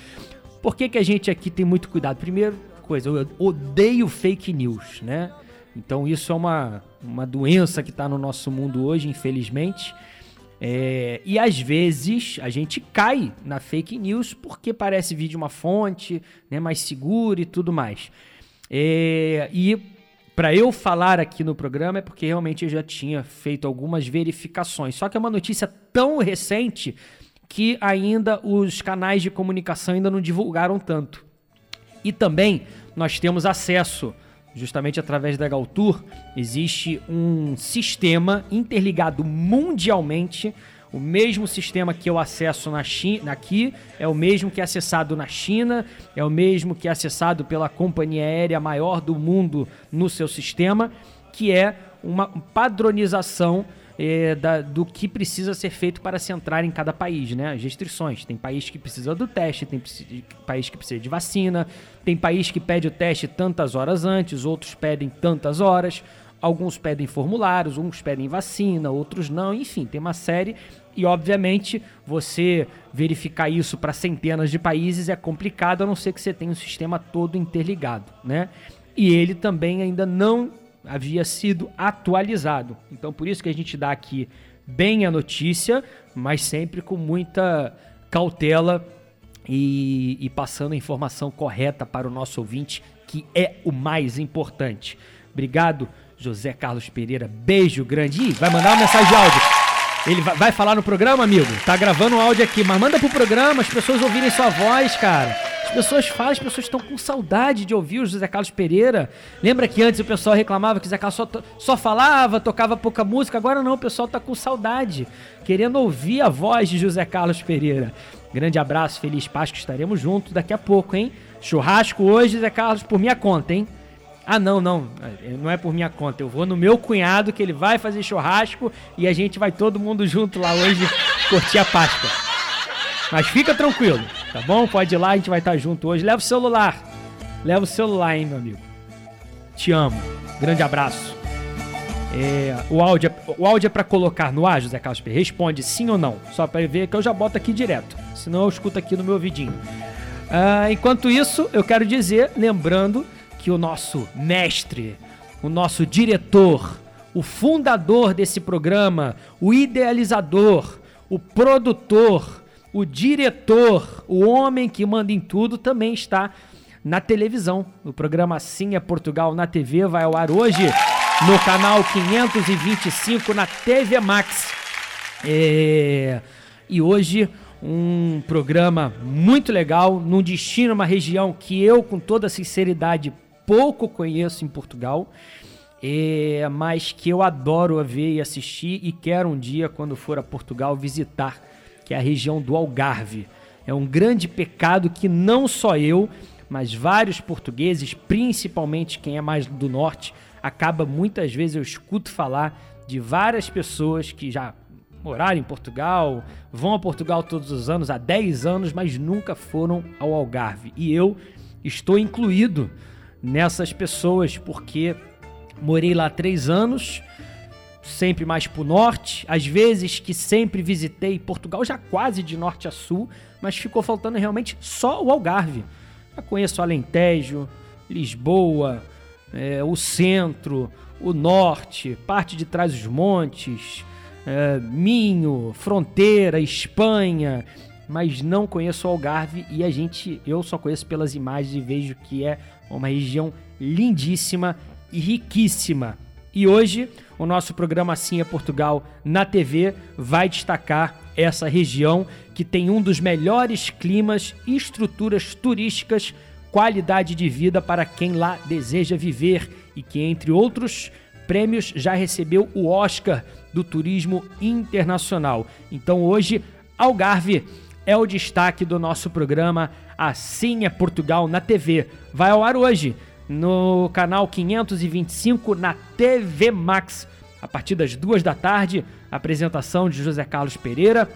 Por que, que a gente aqui tem muito cuidado? Primeiro coisa, eu odeio fake news, né? Então isso é uma, uma doença que está no nosso mundo hoje, infelizmente. É, e às vezes a gente cai na fake news porque parece vir de uma fonte né, mais segura e tudo mais. É, e para eu falar aqui no programa é porque realmente eu já tinha feito algumas verificações. Só que é uma notícia tão recente que ainda os canais de comunicação ainda não divulgaram tanto. E também nós temos acesso, justamente através da Galtour, existe um sistema interligado mundialmente. O mesmo sistema que eu acesso na China, aqui é o mesmo que é acessado na China, é o mesmo que é acessado pela companhia aérea maior do mundo no seu sistema, que é uma padronização eh, da- do que precisa ser feito para se entrar em cada país, né? As restrições. Tem país que precisa do teste, tem país que precisa de vacina, tem país que pede o teste tantas horas antes, outros pedem tantas horas, alguns pedem formulários, uns pedem vacina, outros não, enfim, tem uma série. E obviamente você verificar isso para centenas de países é complicado, a não ser que você tenha um sistema todo interligado, né? E ele também ainda não havia sido atualizado. Então por isso que a gente dá aqui bem a notícia, mas sempre com muita cautela e, e passando a informação correta para o nosso ouvinte, que é o mais importante. Obrigado, José Carlos Pereira. Beijo grande. Ih, vai mandar uma mensagem de áudio. Ele vai, falar no programa, amigo? Tá gravando um áudio aqui, mas manda pro programa, as pessoas ouvirem sua voz, cara. As pessoas falam, as pessoas estão com saudade de ouvir o José Carlos Pereira. Lembra que antes o pessoal reclamava que o José Carlos só, só falava, tocava pouca música? Agora não, o pessoal tá com saudade, querendo ouvir a voz de José Carlos Pereira. Grande abraço, feliz Páscoa, estaremos juntos daqui a pouco, hein? Churrasco hoje, José Carlos, por minha conta, hein? Ah, não, não. Não é por minha conta. Eu vou no meu cunhado que ele vai fazer churrasco e a gente vai todo mundo junto lá hoje curtir a Páscoa. Mas fica tranquilo, tá bom? Pode ir lá, a gente vai estar junto hoje. Leva o celular. Leva o celular, hein, meu amigo. Te amo. Grande abraço. É, o áudio, é- o áudio é pra colocar no ar, José Pereira? Responde sim ou não. Só pra ver que eu já boto aqui direto. Senão eu escuto aqui no meu ouvidinho. Ah, enquanto isso, eu quero dizer, lembrando que o nosso mestre, o nosso diretor, o fundador desse programa, o idealizador, o produtor, o diretor, o homem que manda em tudo, também está na televisão. O programa Assim é Portugal na TV vai ao ar hoje no canal 525 na TV Max. É, E hoje um programa muito legal, num destino, uma região que eu, com toda sinceridade, pouco conheço em Portugal, é, mas que eu adoro ver e assistir e quero um dia, quando for a Portugal, visitar, que é a região do Algarve. É um grande pecado que não só eu, mas vários portugueses, principalmente quem é mais do norte, acaba muitas vezes eu escuto falar de várias pessoas que já moraram em Portugal, vão a Portugal todos os anos, há 10 anos, mas nunca foram ao Algarve. E eu estou incluído nessas pessoas porque morei lá há três anos, sempre mais para o norte. Às vezes que sempre visitei Portugal, já quase de norte a sul, mas ficou faltando realmente só o Algarve. Já conheço Alentejo, Lisboa, é, o centro, o norte, parte de trás dos montes, é, Minho, Fronteira, Espanha, mas não conheço o Algarve e a gente, eu só conheço pelas imagens e vejo que é uma região lindíssima e riquíssima. E hoje o nosso programa Assim é Portugal na TV vai destacar essa região que tem um dos melhores climas e estruturas turísticas, qualidade de vida para quem lá deseja viver e que, entre outros prêmios, já recebeu o Oscar do Turismo Internacional. Então hoje, Algarve é o destaque do nosso programa Assim é Portugal na TV. Vai ao ar hoje no canal 525 na TV Max, a partir das duas da tarde. Apresentação de José Carlos Pereira.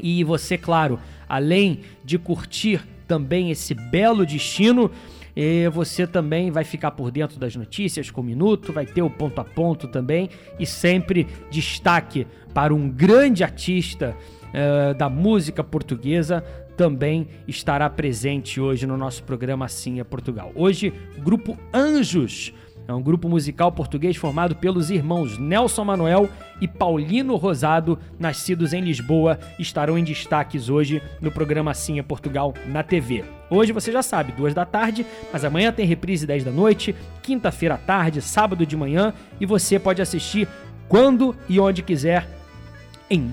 E você, claro, além de curtir também esse belo destino, eh, você também vai ficar por dentro das notícias com o minuto, vai ter o ponto a ponto também e sempre destaque para um grande artista uh, da música portuguesa também estará presente hoje no nosso programa Assim é Portugal. Hoje, o grupo Anjos. É um grupo musical português formado pelos irmãos Nelson Manuel e Paulino Rosado, nascidos em Lisboa, estarão em destaques hoje no programa Assim é Portugal na TV. Hoje você já sabe, duas da tarde, mas amanhã tem reprise 10 da noite, quinta-feira à tarde, sábado de manhã e você pode assistir quando e onde quiser em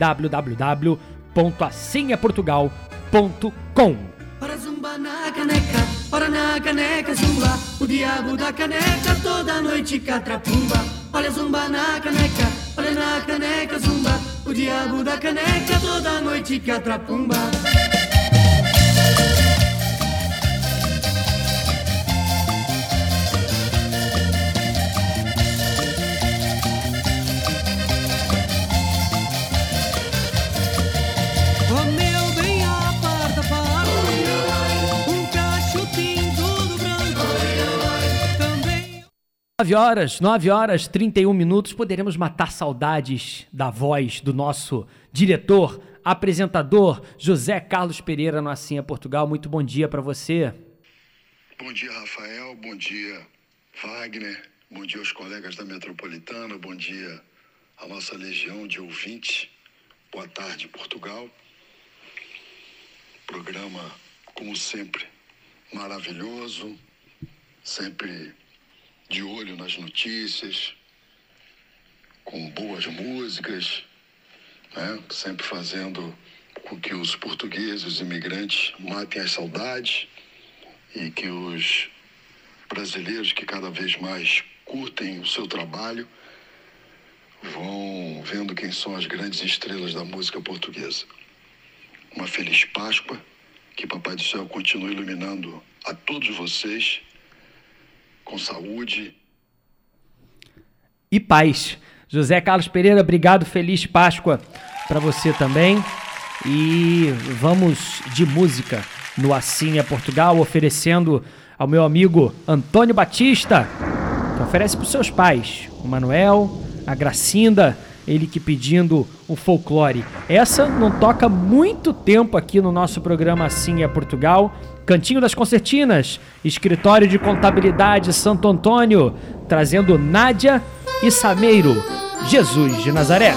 www.assimeportugal.com. Para zumba na caneca, para na caneca zumba. O diabo da caneca toda noite catrapumba. Olha zumba na caneca, olha na caneca zumba. O diabo da caneca toda noite catrapumba 9 horas, 9 horas 31 minutos, poderemos matar saudades da voz do nosso diretor, apresentador José Carlos Pereira no Assim é Portugal. Muito bom dia para você. Bom dia, Rafael. Bom dia, Wagner. Bom dia aos colegas da Metropolitana. Bom dia à nossa legião de ouvintes. Boa tarde, Portugal. Programa, como sempre, maravilhoso. Sempre de olho nas notícias, com boas músicas, né? sempre fazendo com que os portugueses, os imigrantes, matem as saudades e que os brasileiros que cada vez mais curtem o seu trabalho vão vendo quem são as grandes estrelas da música portuguesa. Uma feliz Páscoa, que Papai do Céu continue iluminando a todos vocês com saúde. E paz. José Carlos Pereira, obrigado. Feliz Páscoa para você também. E vamos de música no Assim é Portugal, oferecendo ao meu amigo Antônio Batista, que oferece para os seus pais, o Manuel, a Gracinda, ele que pedindo o folclore. Essa não toca muito tempo aqui no nosso programa Assim é Portugal. Cantinho das Concertinas, Escritório de Contabilidade Santo Antônio, trazendo Nádia e Sameiro, Jesus de Nazaré.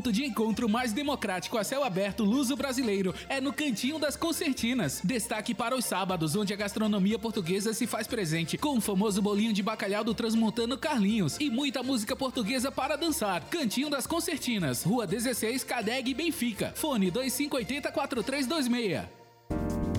Ponto de encontro mais democrático a céu aberto luso-brasileiro é no Cantinho das Concertinas. Destaque para os sábados, onde a gastronomia portuguesa se faz presente, com o famoso bolinho de bacalhau do transmontano Carlinhos e muita música portuguesa para dançar. Cantinho das Concertinas, Rua 16, Cadeg, Benfica. Fone 2580 4326.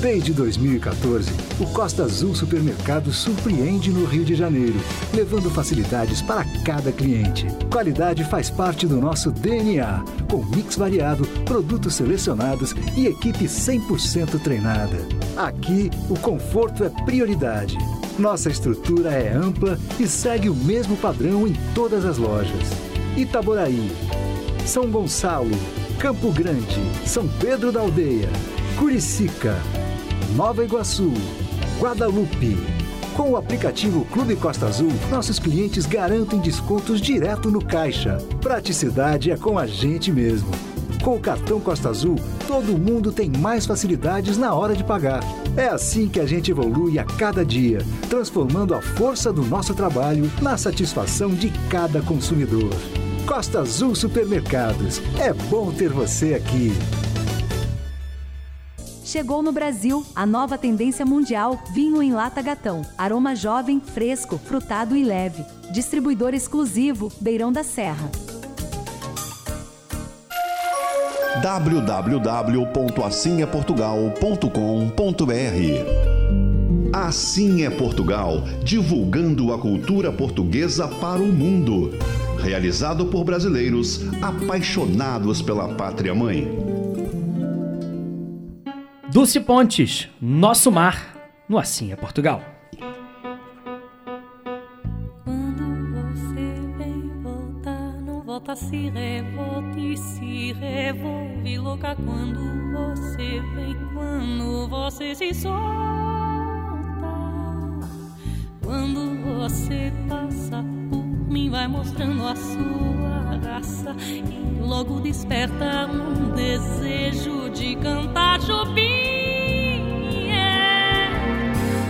Desde 2014, o Costa Azul Supermercado surpreende no Rio de Janeiro, levando facilidades para cada cliente. Qualidade faz parte do nosso DNA, com mix variado, produtos selecionados e equipe 100% treinada. Aqui, o conforto é prioridade. Nossa estrutura é ampla e segue o mesmo padrão em todas as lojas. Itaboraí, São Gonçalo, Campo Grande, São Pedro da Aldeia, Curicica, Nova Iguaçu, Guadalupe. Com o aplicativo Clube Costa Azul, nossos clientes garantem descontos direto no caixa. Praticidade é com a gente mesmo. Com o cartão Costa Azul, todo mundo tem mais facilidades na hora de pagar. É assim que a gente evolui a cada dia, transformando a força do nosso trabalho na satisfação de cada consumidor. Costa Azul Supermercados. É bom ter você aqui. Chegou no Brasil a nova tendência mundial vinho em lata gatão. Aroma jovem, fresco, frutado e leve. Distribuidor exclusivo Beirão da Serra. www.assimeportugal.com.br Assim é Portugal, divulgando a cultura portuguesa para o mundo. Realizado por brasileiros apaixonados pela pátria mãe. Dulce Pontes, Nosso Mar, no Assim é Portugal. Quando você vem voltar, não volta, se revolta e se revolve louca. Quando você vem, quando você se solta. Quando você passa por mim, vai mostrando a sua raça e logo desperta um desejo de cantar Jobim.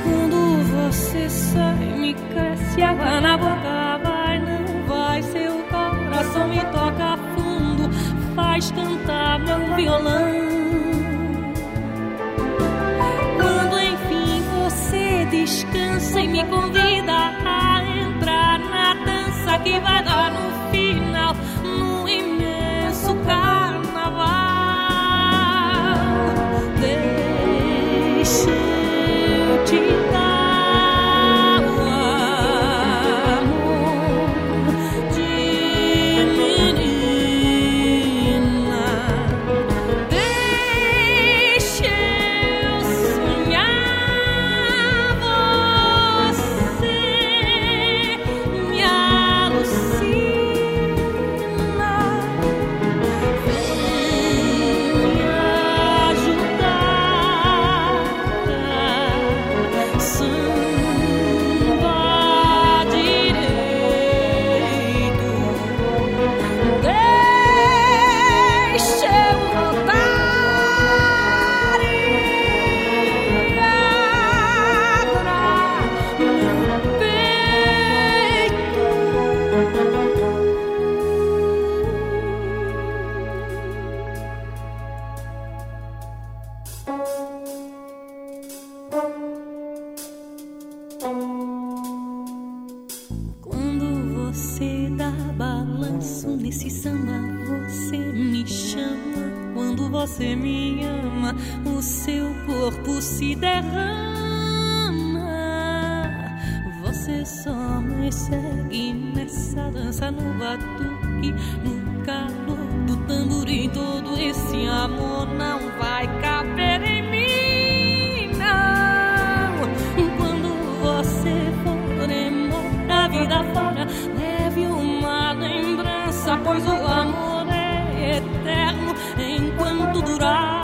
Quando você sai, me cresce água na boca, vai, não vai, seu coração me toca fundo, faz cantar meu violão. Descansa e me convida a entrar na dança que vai dar no final, eu ama, o seu corpo se derrama. Você só me segue nessa dança no batuque, no calor do tamborim. Todo esse amor não vai caber em mim, não. Quando você for embora, vida fora, leve uma lembrança, pois o amor é eterno enquanto durar.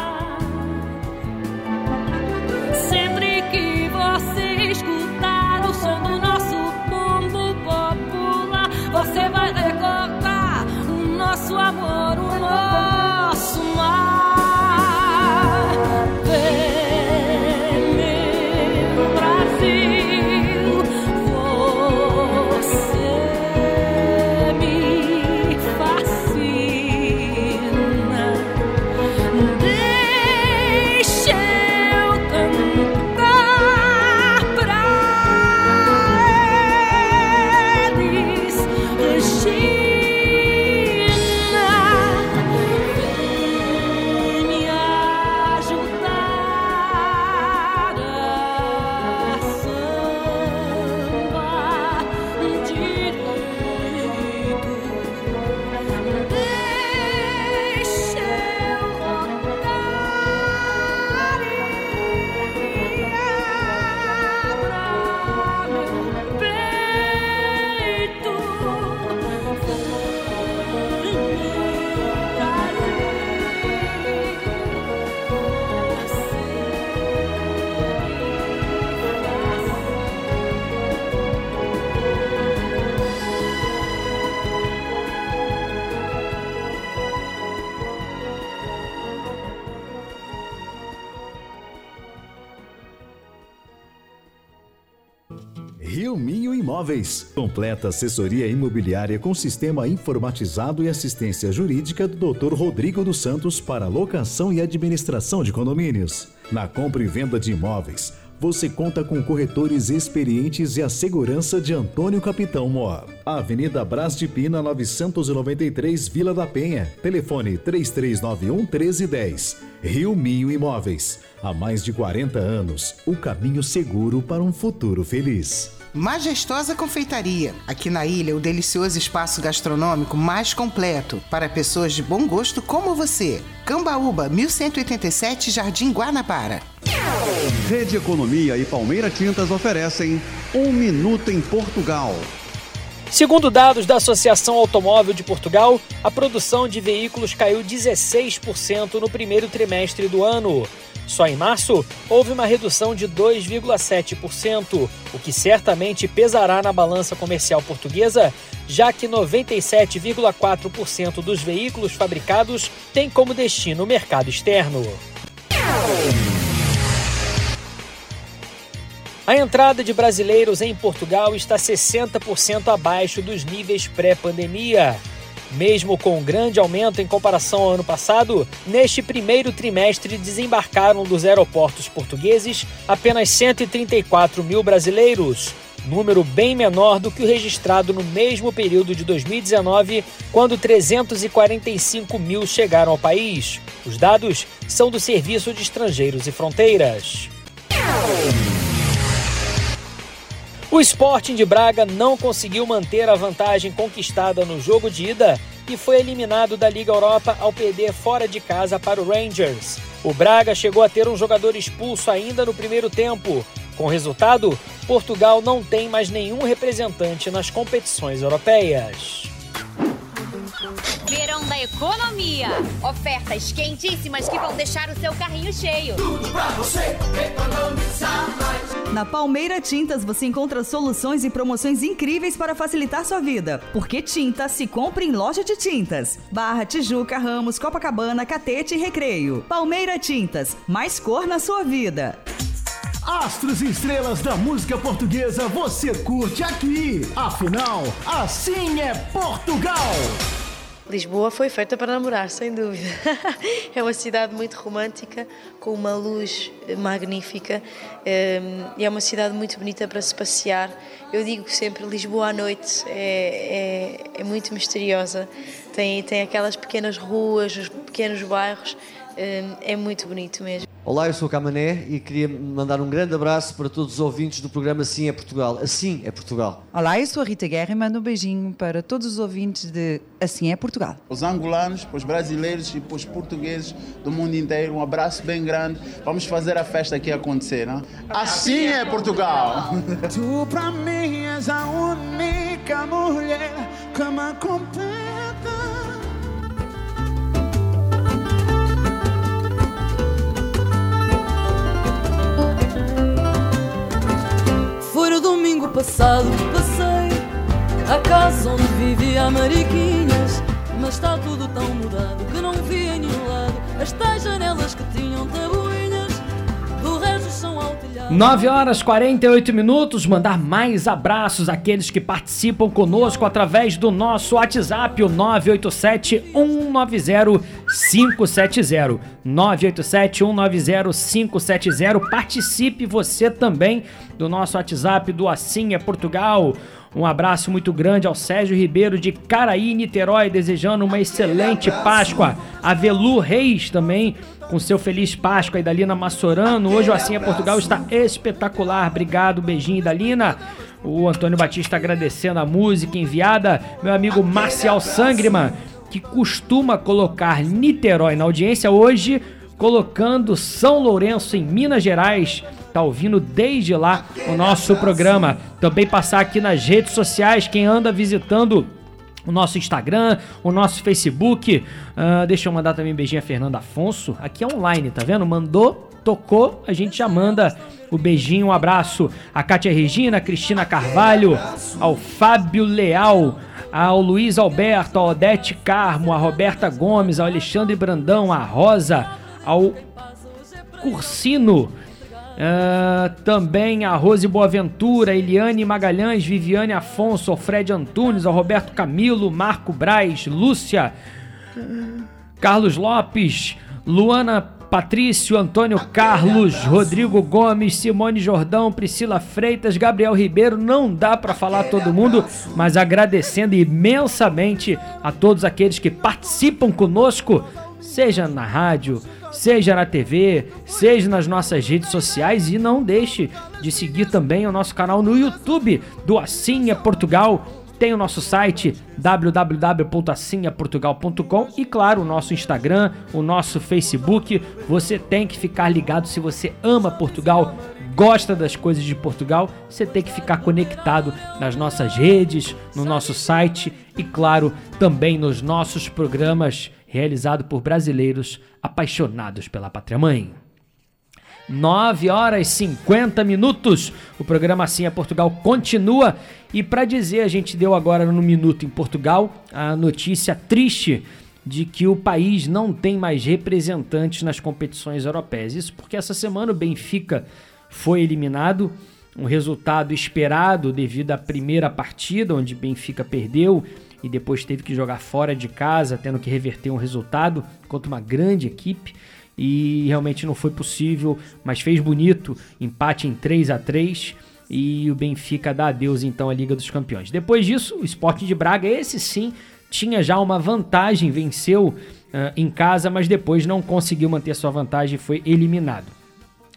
Completa assessoria imobiliária com sistema informatizado e assistência jurídica do Dr. Rodrigo dos Santos para locação e administração de condomínios. Na compra e venda de imóveis, você conta com corretores experientes e a segurança de Antônio Capitão Mor. Avenida Brás de Pina, 993, Vila da Penha. Telefone 3391 1310. Rio Minho Imóveis. Há mais de 40 anos, o caminho seguro para um futuro feliz. Majestosa Confeitaria. Aqui na ilha, o delicioso espaço gastronômico mais completo para pessoas de bom gosto como você. Cambaúba, 1187, Jardim Guanabara. Rede Economia e Palmeira Tintas oferecem Um Minuto em Portugal. Segundo dados da Associação Automóvel de Portugal, a produção de veículos caiu 16% no primeiro trimestre do ano. Só em março, houve uma redução de 2,7%, o que certamente pesará na balança comercial portuguesa, já que 97,4% dos veículos fabricados têm como destino o mercado externo. A entrada de brasileiros em Portugal está 60% abaixo dos níveis pré-pandemia. Mesmo com um grande aumento em comparação ao ano passado, neste primeiro trimestre desembarcaram dos aeroportos portugueses apenas 134 mil brasileiros, número bem menor do que o registrado no mesmo período de 2019, quando 345 mil chegaram ao país. Os dados são do Serviço de Estrangeiros e Fronteiras. O Sporting de Braga não conseguiu manter a vantagem conquistada no jogo de ida e foi eliminado da Liga Europa ao perder fora de casa para o Rangers. O Braga chegou a ter um jogador expulso ainda no primeiro tempo. Com resultado, Portugal não tem mais nenhum representante nas competições europeias. Da Economia. Ofertas quentíssimas que vão deixar o seu carrinho cheio. Tudo pra você economizar mais. Na Palmeira Tintas você encontra soluções e promoções incríveis para facilitar sua vida. Porque tinta se compra em loja de tintas. Barra, Tijuca, Ramos, Copacabana, Catete e Recreio. Palmeira Tintas, mais cor na sua vida. Astros e estrelas da música portuguesa você curte aqui. Afinal, assim é Portugal. Lisboa foi feita para namorar, sem dúvida. é uma cidade muito romântica, com uma luz magnífica ehm, e é uma cidade muito bonita para se passear. Eu digo sempre, Lisboa à noite é, é, é muito misteriosa. Tem, tem aquelas pequenas ruas, os pequenos bairros, ehm, é muito bonito mesmo. Olá, eu sou o Camané e queria mandar um grande abraço para todos os ouvintes do programa Assim é Portugal. Assim é Portugal. Olá, eu sou a Rita Guerra e mando um beijinho para todos os ouvintes de Assim é Portugal. Os angolanos, para os brasileiros e para os portugueses do mundo inteiro, um abraço bem grande. Vamos fazer a festa aqui acontecer, não? Assim é Portugal! Tu para mim és a única mulher que me completa. Passado passei a casa onde vivia a Mariquinhas. Mas está tudo tão mudado que não vi em nenhum lado as tais janelas que tinham tabuinhas. 9 horas 48 minutos. Mandar mais abraços àqueles que participam conosco através do nosso WhatsApp, o 987 190 570. 987 190 570. Participe você também do nosso WhatsApp do Assim é Portugal. Um abraço muito grande ao Sérgio Ribeiro de Caraí, Niterói, desejando uma excelente Páscoa. A Velu Reis também, com seu Feliz Páscoa, e Dalina Massorano. Hoje o Assim é Portugal está espetacular. Obrigado, beijinho, Dalina. O Antônio Batista agradecendo a música enviada. Meu amigo Marcial Sangriman, que costuma colocar Niterói na audiência, hoje colocando São Lourenço em Minas Gerais tá ouvindo desde lá o nosso programa. Também passar aqui nas redes sociais, quem anda visitando o nosso Instagram, o nosso Facebook. Uh, deixa eu mandar também um beijinho a Fernanda Afonso. Aqui é online, tá vendo? Mandou, tocou, a gente já manda o beijinho, um abraço a Kátia Regina, a Cristina Carvalho, ao Fábio Leal, ao Luiz Alberto, ao Odete Carmo, a Roberta Gomes, ao Alexandre Brandão, a Rosa, ao Cursino. Uh, também a Rose Boaventura, Eliane Magalhães, Viviane Afonso, Alfred Antunes, Roberto Camilo, Marco Braz, Lúcia, Carlos Lopes, Luana Patrício, Antônio Carlos, Rodrigo Gomes, Simone Jordão, Priscila Freitas, Gabriel Ribeiro. Não dá para falar todo mundo, mas agradecendo imensamente a todos aqueles que participam conosco, seja na rádio, seja na TV, seja nas nossas redes sociais e não deixe de seguir também o nosso canal no YouTube do Assim é Portugal. Tem o nosso site www.assinhaportugal.com e claro, o nosso Instagram, o nosso Facebook. Você tem que ficar ligado se você ama Portugal, gosta das coisas de Portugal, você tem que ficar conectado nas nossas redes, no nosso site e claro, também nos nossos programas realizado por brasileiros apaixonados pela pátria mãe. 9 horas e 50 minutos. O programa Assim é Portugal continua. E para dizer, a gente deu agora no Minuto em Portugal a notícia triste de que o país não tem mais representantes nas competições europeias. Isso porque essa semana o Benfica foi eliminado, um resultado esperado devido à primeira partida, onde Benfica perdeu e depois teve que jogar fora de casa, tendo que reverter um resultado contra uma grande equipe. E realmente não foi possível, mas fez bonito, empate em 3 a 3 e o Benfica dá adeus então à Liga dos Campeões. Depois disso, o Sporting de Braga, esse sim, tinha já uma vantagem, venceu uh, em casa, mas depois não conseguiu manter sua vantagem e foi eliminado.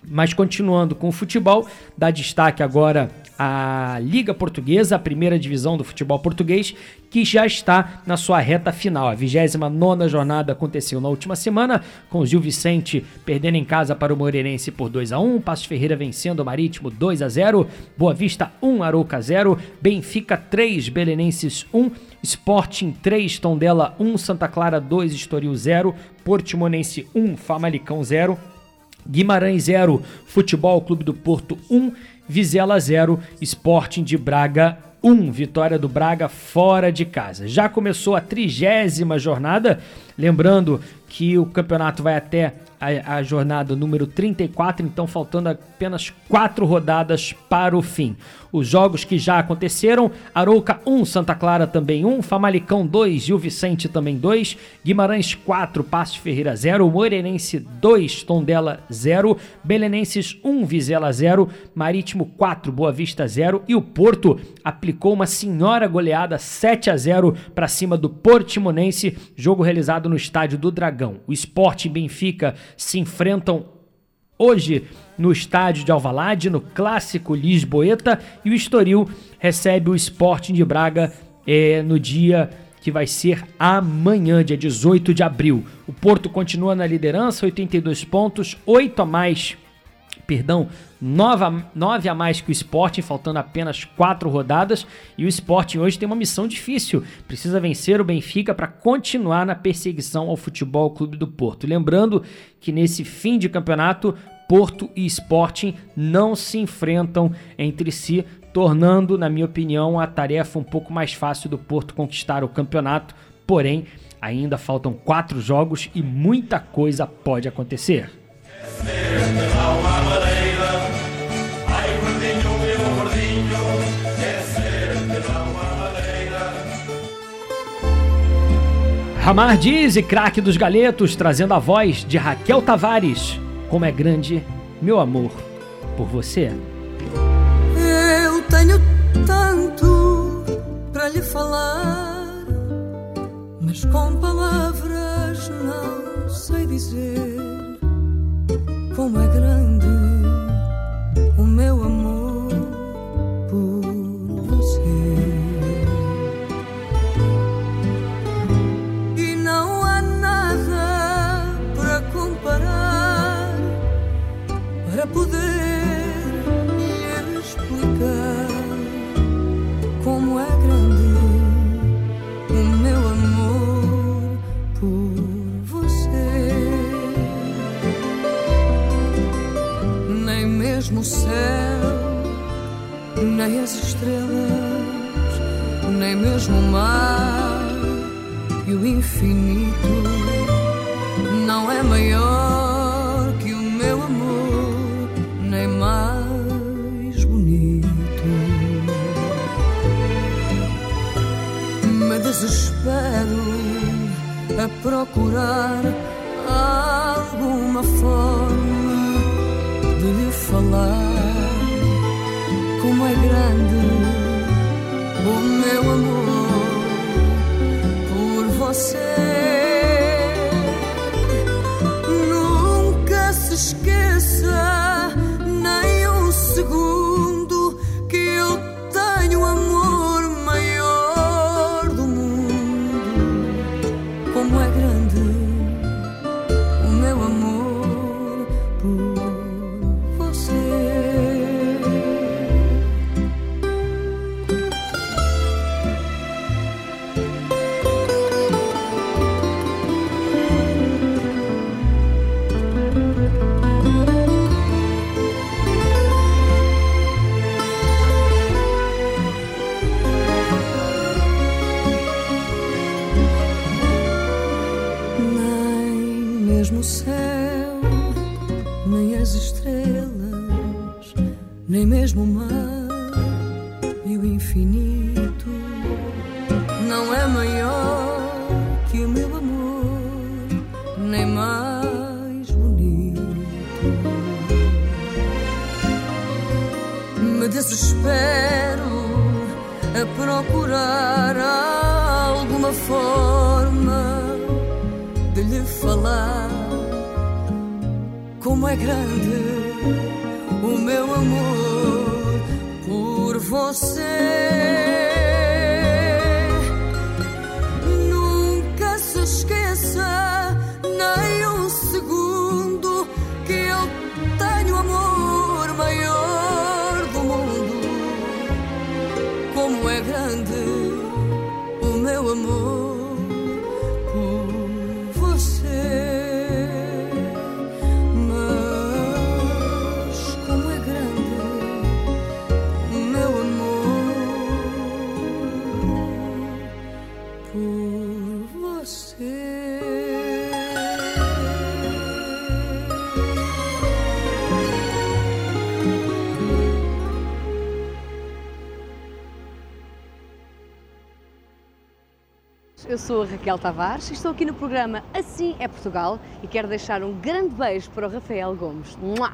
Mas continuando com o futebol, dá destaque agora a Liga Portuguesa, a primeira divisão do futebol português, que já está na sua reta final. A 29 jornada aconteceu na última semana, com o Gil Vicente perdendo em casa para o Moreirense por 2 a 1 Passos Ferreira vencendo o Marítimo 2 a 0 Boa Vista 1, Arouca 0, Benfica 3, Belenenses 1, Sporting 3, Tondela 1, Santa Clara 2, Estoril 0, Portimonense 1, Famalicão 0, Guimarães 0, Futebol Clube do Porto 1, Vizela 0, Sporting de Braga 1. Vitória do Braga fora de casa. Já começou a trigésima jornada. Lembrando que o campeonato vai até a, a, jornada número 34, então faltando apenas quatro rodadas para o fim. Os jogos que já aconteceram: Arouca 1, Santa Clara também 1, Famalicão 2, Gil Vicente também 2, Guimarães 4, Passos Ferreira 0, Moreirense 2, Tondela 0, Belenenses 1, Vizela 0, Marítimo 4, Boa Vista 0 e o Porto aplicou uma senhora goleada 7 a 0 para cima do Portimonense, jogo realizado no estádio do Dragão. O Sport e Benfica se enfrentam hoje no estádio de Alvalade, no clássico Lisboeta, e o Estoril recebe o Sporting de Braga é, no dia que vai ser amanhã, dia 18 de abril. O Porto continua na liderança, 82 pontos, 8 a mais perdão, 9 a mais que o Sporting, faltando apenas 4 rodadas. E o Sporting hoje tem uma missão difícil. Precisa vencer o Benfica para continuar na perseguição ao Futebol Clube do Porto. Lembrando que nesse fim de campeonato, Porto e Sporting não se enfrentam entre si, tornando, na minha opinião, a tarefa um pouco mais fácil do Porto conquistar o campeonato. Porém, ainda faltam quatro jogos e muita coisa pode acontecer. Ramar Diz e craque dos galetos, trazendo a voz de Raquel Tavares. Como é grande meu amor por você. Eu tenho tanto para lhe falar, mas com palavras não sei dizer como é grande sou a Raquel Tavares e estou aqui no programa Assim é Portugal e quero deixar um grande beijo para o Rafael Gomes. Mua!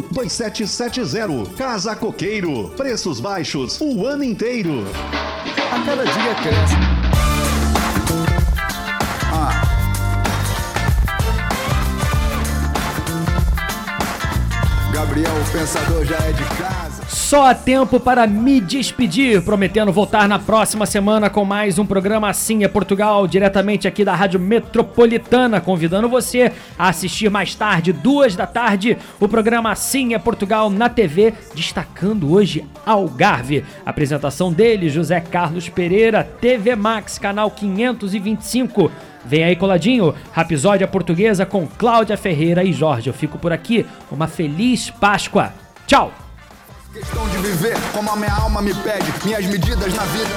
2770. Casa Coqueiro. Preços baixos o ano inteiro. A cada dia cresce. Gabriel, o pensador já é de casa. Só há tempo para me despedir, prometendo voltar na próxima semana com mais um programa Assim é Portugal, diretamente aqui da Rádio Metropolitana, convidando você a assistir mais tarde, duas da tarde, o programa Assim é Portugal na TV, destacando hoje Algarve. Apresentação dele, José Carlos Pereira, TV Max, canal 525. Vem aí coladinho, Rapisódia Portuguesa com Cláudia Ferreira e Jorge. Eu fico por aqui. Uma feliz Páscoa. Tchau! Questão de viver como a minha alma me pede, minhas medidas na vida.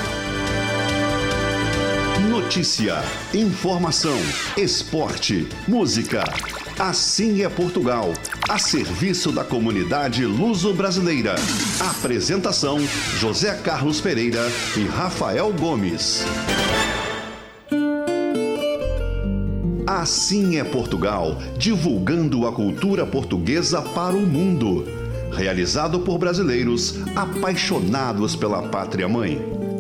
Notícia, informação, esporte, música. Assim é Portugal, a serviço da comunidade luso-brasileira. Apresentação: José Carlos Pereira e Rafael Gomes. Assim é Portugal, divulgando a cultura portuguesa para o mundo. Realizado por brasileiros apaixonados pela pátria mãe.